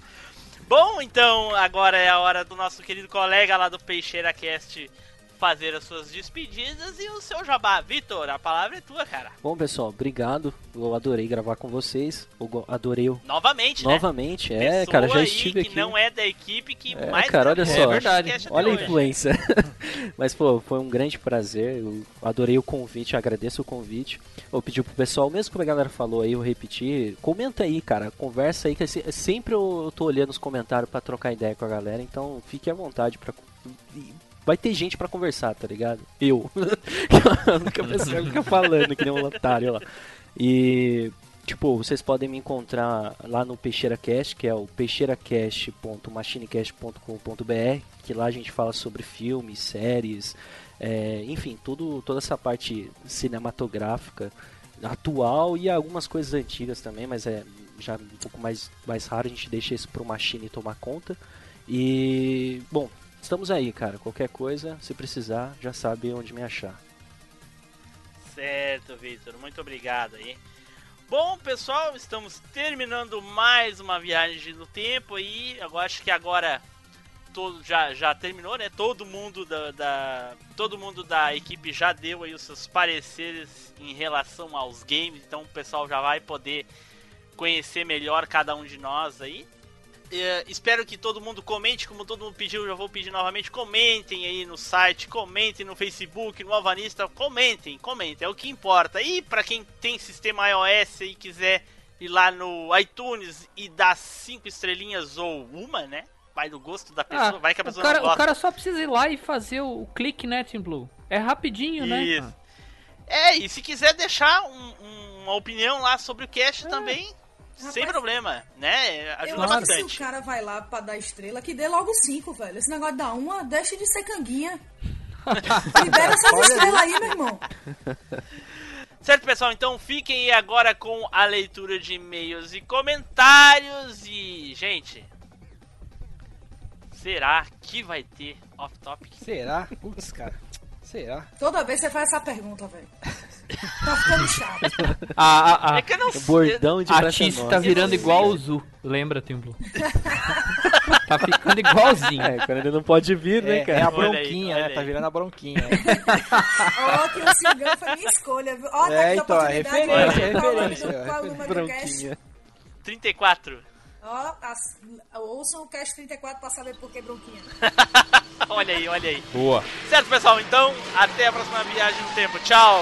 Bom, então agora é a hora do nosso querido colega lá do Peixeira Cast fazer as suas despedidas e o seu jabá. Vitor, a palavra é tua, cara. Bom, pessoal, obrigado. Eu adorei gravar com vocês. Eu adorei o... Novamente, né? Novamente, é, Pessoa cara, já aí estive que aqui. não é da equipe que É, mais cara, olha gravou só. o É verdade. Olha a hoje. influência. Mas, pô, foi um grande prazer. Eu adorei o convite, agradeço o convite. Eu pedi pro pessoal, mesmo que a galera falou aí, eu repetir. Comenta aí, cara. Conversa aí, que se- sempre eu eu tô olhando os comentários pra trocar ideia com a galera. Então fique à vontade pra. Vai ter gente pra conversar, tá ligado? Eu. a única pessoa falando, que nem um otário lá. E. Tipo, vocês podem me encontrar lá no Peixeira Cast, que é o peixeiracast.machinecast.com.br, que lá a gente fala sobre filmes, séries, é, enfim, tudo, toda essa parte cinematográfica. atual e algumas coisas antigas também, mas é já um pouco mais, mais raro, a gente deixa isso pro Machine tomar conta. E, bom, estamos aí, cara. Qualquer coisa, se precisar, já sabe onde me achar. Certo, Victor. Muito obrigado aí. Bom, pessoal, estamos terminando mais uma viagem no tempo e eu acho que agora todo já, já terminou, né? Todo mundo da, da todo mundo da equipe já deu aí os seus pareceres em relação aos games, então o pessoal já vai poder conhecer melhor cada um de nós aí. É, espero que todo mundo comente, como todo mundo pediu, já vou pedir novamente. Comentem aí no site, comentem no Facebook, no Alvanista, comentem, comentem, é o que importa. E para quem tem sistema iOS e quiser ir lá no iTunes e dar cinco estrelinhas ou uma, né? Vai do gosto da pessoa, Ah, vai que a pessoa o, cara, não gosta. o cara só precisa ir lá e fazer o, o clique, né, Team Blue? É rapidinho, né? Isso. É, e se quiser deixar um- um- uma opinião lá sobre o cast É. também, sem Rapaz, problema, né? Eu Ajuda acho que bastante. se o cara vai lá pra dar estrela, que dê logo cinco, velho. Esse negócio de dar uma, deixa de ser canguinha. Libera essas estrelas aí, meu irmão. Certo, pessoal? Então fiquem aí agora com a leitura de e-mails e comentários. E, gente, será que vai ter off-topic? Será? Putz, cara. Será? Toda vez você faz essa pergunta, velho. Tá ficando chato. A, a, a, É que eu não sei. Bordão de a Tice tá virando igual o Zu. Lembra, Team Blue? tá ficando igualzinho. É, quando ele não pode vir, né, É, cara? é a aí, bronquinha, né? Tá aí. virando a bronquinha. Ó, que o Cigano foi minha escolha, viu? Ó, tá É, aqui a então, é oportunidade. referência, o nome referência, é Qual o número do cast? Bronquinha. 34. Ó, as- ouçam o cast 34 pra saber por que bronquinha. olha aí, olha aí. Boa. Certo, pessoal? Então, até a próxima viagem no tempo. Tchau!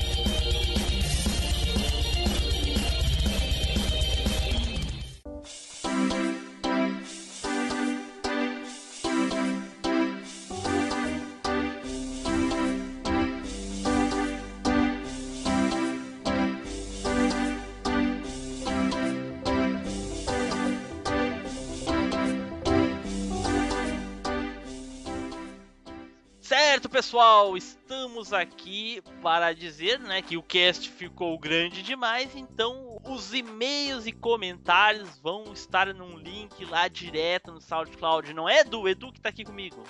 pessoal, estamos aqui para dizer, né, que o cast ficou grande demais, então os e-mails e comentários vão estar num link lá direto no SoundCloud, não é, Edu? Edu que tá aqui comigo.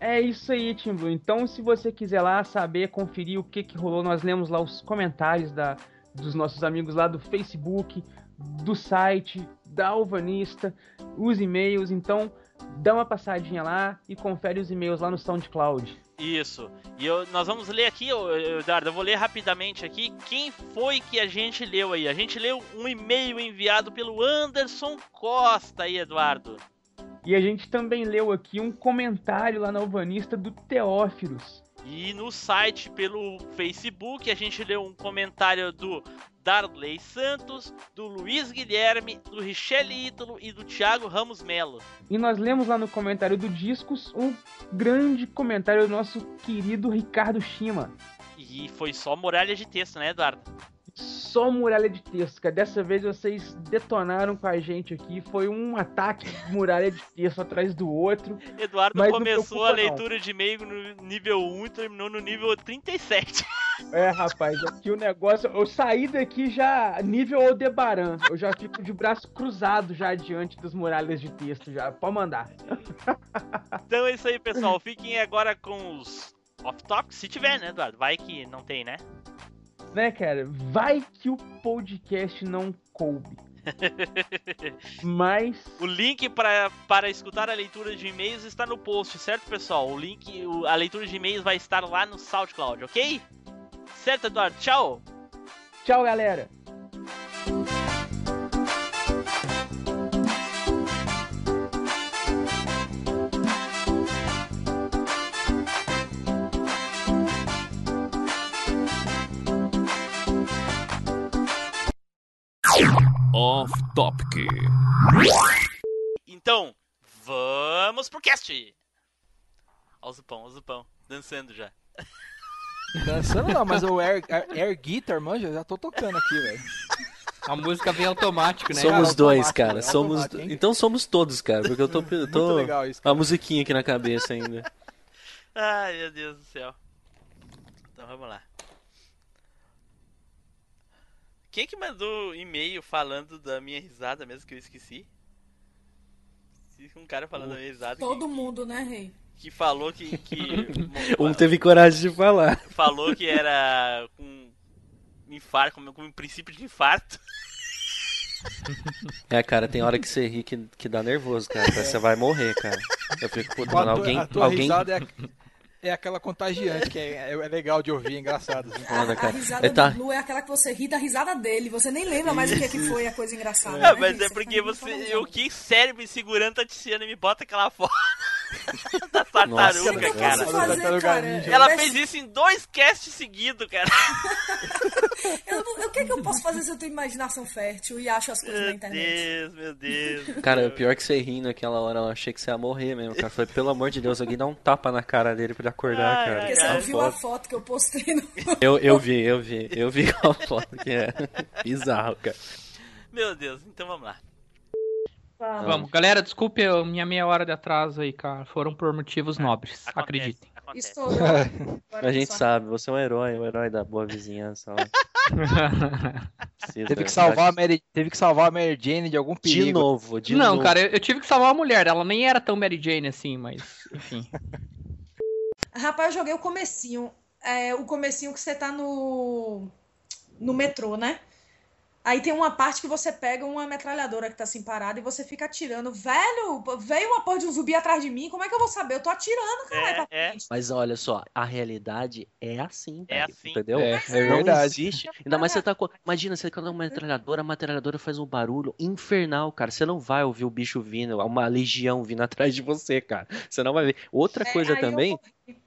É isso aí, Tim Blue. Então, se você quiser lá saber, conferir o que, que rolou, nós lemos lá os comentários da, dos nossos amigos lá do Facebook, do site, da Alvanista, os e-mails. Então, dá uma passadinha lá e confere os e-mails lá no SoundCloud. Isso. E eu, nós vamos ler aqui, Eduardo, eu vou ler rapidamente aqui quem foi que a gente leu aí. A gente leu um e-mail enviado pelo Anderson Costa aí, Eduardo. E a gente também leu aqui um comentário lá na Alvanista do Teófilos. E no site, pelo Facebook, a gente leu um comentário do Darley Santos, do Luiz Guilherme, do Richelle Ítalo e do Thiago Ramos Melo. E nós lemos lá no comentário do Discos um grande comentário do nosso querido Ricardo Shima. E foi só muralha de texto, né, Eduardo? Só muralha de texto, cara. Dessa vez vocês detonaram com a gente aqui. Foi um ataque de muralha de texto atrás do outro. Eduardo começou a leitura de e-mail no nível 1 e terminou no nível 37. É, rapaz, aqui o negócio. Eu saí daqui já nível Aldebaran. Eu já fico de braço cruzado já diante das muralhas de texto. já Pode mandar. Então é isso aí, pessoal. Fiquem agora com os off-topics, se tiver, né, Eduardo? Vai que não tem, né? Né, cara? Vai que o podcast não coube. Mas. O link para, para escutar a leitura de e-mails está no post, certo, pessoal? O link, a leitura de e-mails vai estar lá no SoundCloud, ok? Certo, Eduardo? Tchau! Tchau, galera. Off Topic. Então, vamos pro cast! Ó o Zupão, ó o Zupão, dançando já. Dançando não, mas o air, air, guitar, manja, já tô tocando aqui, velho. A música vem automático, né? Somos Cara, dois, cara. Somos. Então somos todos, cara. Porque eu tô. tô Muito legal isso, a musiquinha aqui na cabeça ainda. Ai, meu Deus do céu. Então vamos lá. Quem que mandou e-mail falando da minha risada mesmo que eu esqueci? Um cara falando da minha risada que, Todo mundo, né, Rei? que falou que, que Um teve coragem de falar. falou que era com infarto, com, com princípio de infarto. É, cara, tem hora que você ri que, que dá nervoso, cara. Que Você vai morrer, cara. Eu fico, puta, A mano, alguém. a tua alguém... risada é, é aquela contagiante, que é, é legal de ouvir, é engraçado. assim. A, a risada É, tá. do Blue é aquela que você ri da risada dele. Você nem lembra mais o que, é que foi a coisa engraçada. É, né, mas é porque você. Eu que cérebro me segurando a Tiziana e me bota aquela foto da Nossa, tartaruga, Eu cara. fazer, Tartaruga cara. Ninja. Ela Mas fez isso em dois casts seguidos, cara. Eu, não- o que, é que eu posso fazer se eu tenho imaginação fértil e acho as coisas na Meu internet? Deus, meu Deus. Cara, o pior é que você ri naquela hora, eu achei que você ia morrer mesmo, cara. Foi, pelo amor de Deus, alguém dá um tapa na cara dele pra ele acordar, Ai, cara. Porque você não viu a foda. foto que eu postei no. Eu, eu vi, eu vi, eu vi qual foto que é. Bizarro, cara. Meu Deus, então vamos lá. Vamos, galera, desculpe a minha meia hora de atraso aí, cara. Foram por motivos nobres, Acontece, acreditem. acontece. Agora A gente só. sabe, você é um herói, um herói da boa vizinhança. Precisa- Teve que salvar a Mary, teve que salvar a Mary Jane de algum perigo. De novo, de não, novo. cara, eu, eu tive que salvar a mulher. Ela nem era tão Mary Jane assim, mas enfim. Rapaz, eu joguei o comecinho. É, o comecinho que você tá no. no metrô, né? Aí tem uma parte que você pega uma metralhadora que tá assim parada e você fica atirando. Velho, veio uma porra de um zumbi atrás de mim, como é que eu vou saber? Eu tô atirando, caralho, É, pra é. frente. Mas olha só, a realidade é assim, É velho, assim. entendeu? É, é Não verdade. existe. Ainda mais você tá com. Imagina, você tá com uma metralhadora, a metralhadora faz um barulho infernal, cara. Você não vai ouvir o bicho vindo, uma legião vindo atrás de você, cara. Você não vai ver. Outra É, coisa eu também. Gente,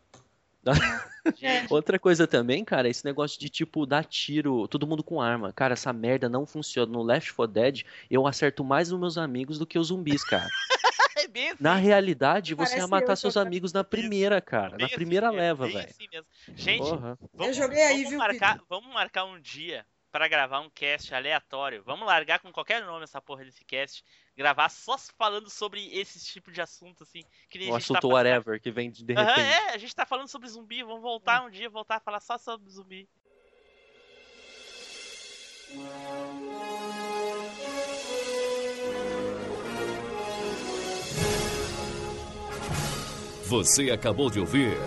Outra coisa também, cara, esse negócio de tipo dar tiro, todo mundo com arma. Cara, essa merda não funciona. No Left 4 Dead, eu acerto mais os meus amigos do que os zumbis, cara. é assim. Na realidade, você Parece ia eu matar seus jogando. amigos na primeira, cara. bem Na assim primeira mesmo, leva, velho. assim mesmo. Gente, Porra. vamos, joguei aí, vamos viu, marcar, vamos marcar um dia pra gravar um cast aleatório. Vamos largar com qualquer nome essa porra desse cast. Gravar só falando sobre esse tipo de assunto, assim. Que nem O a gente tá assunto fazendo. whatever que vem de repente. é, a gente tá falando sobre zumbi. Vamos voltar um dia, voltar a falar só sobre zumbi. Você acabou de ouvir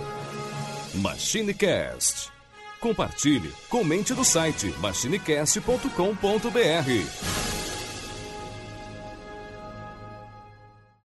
MachineCast. Compartilhe, comente no site machinecast.com.br.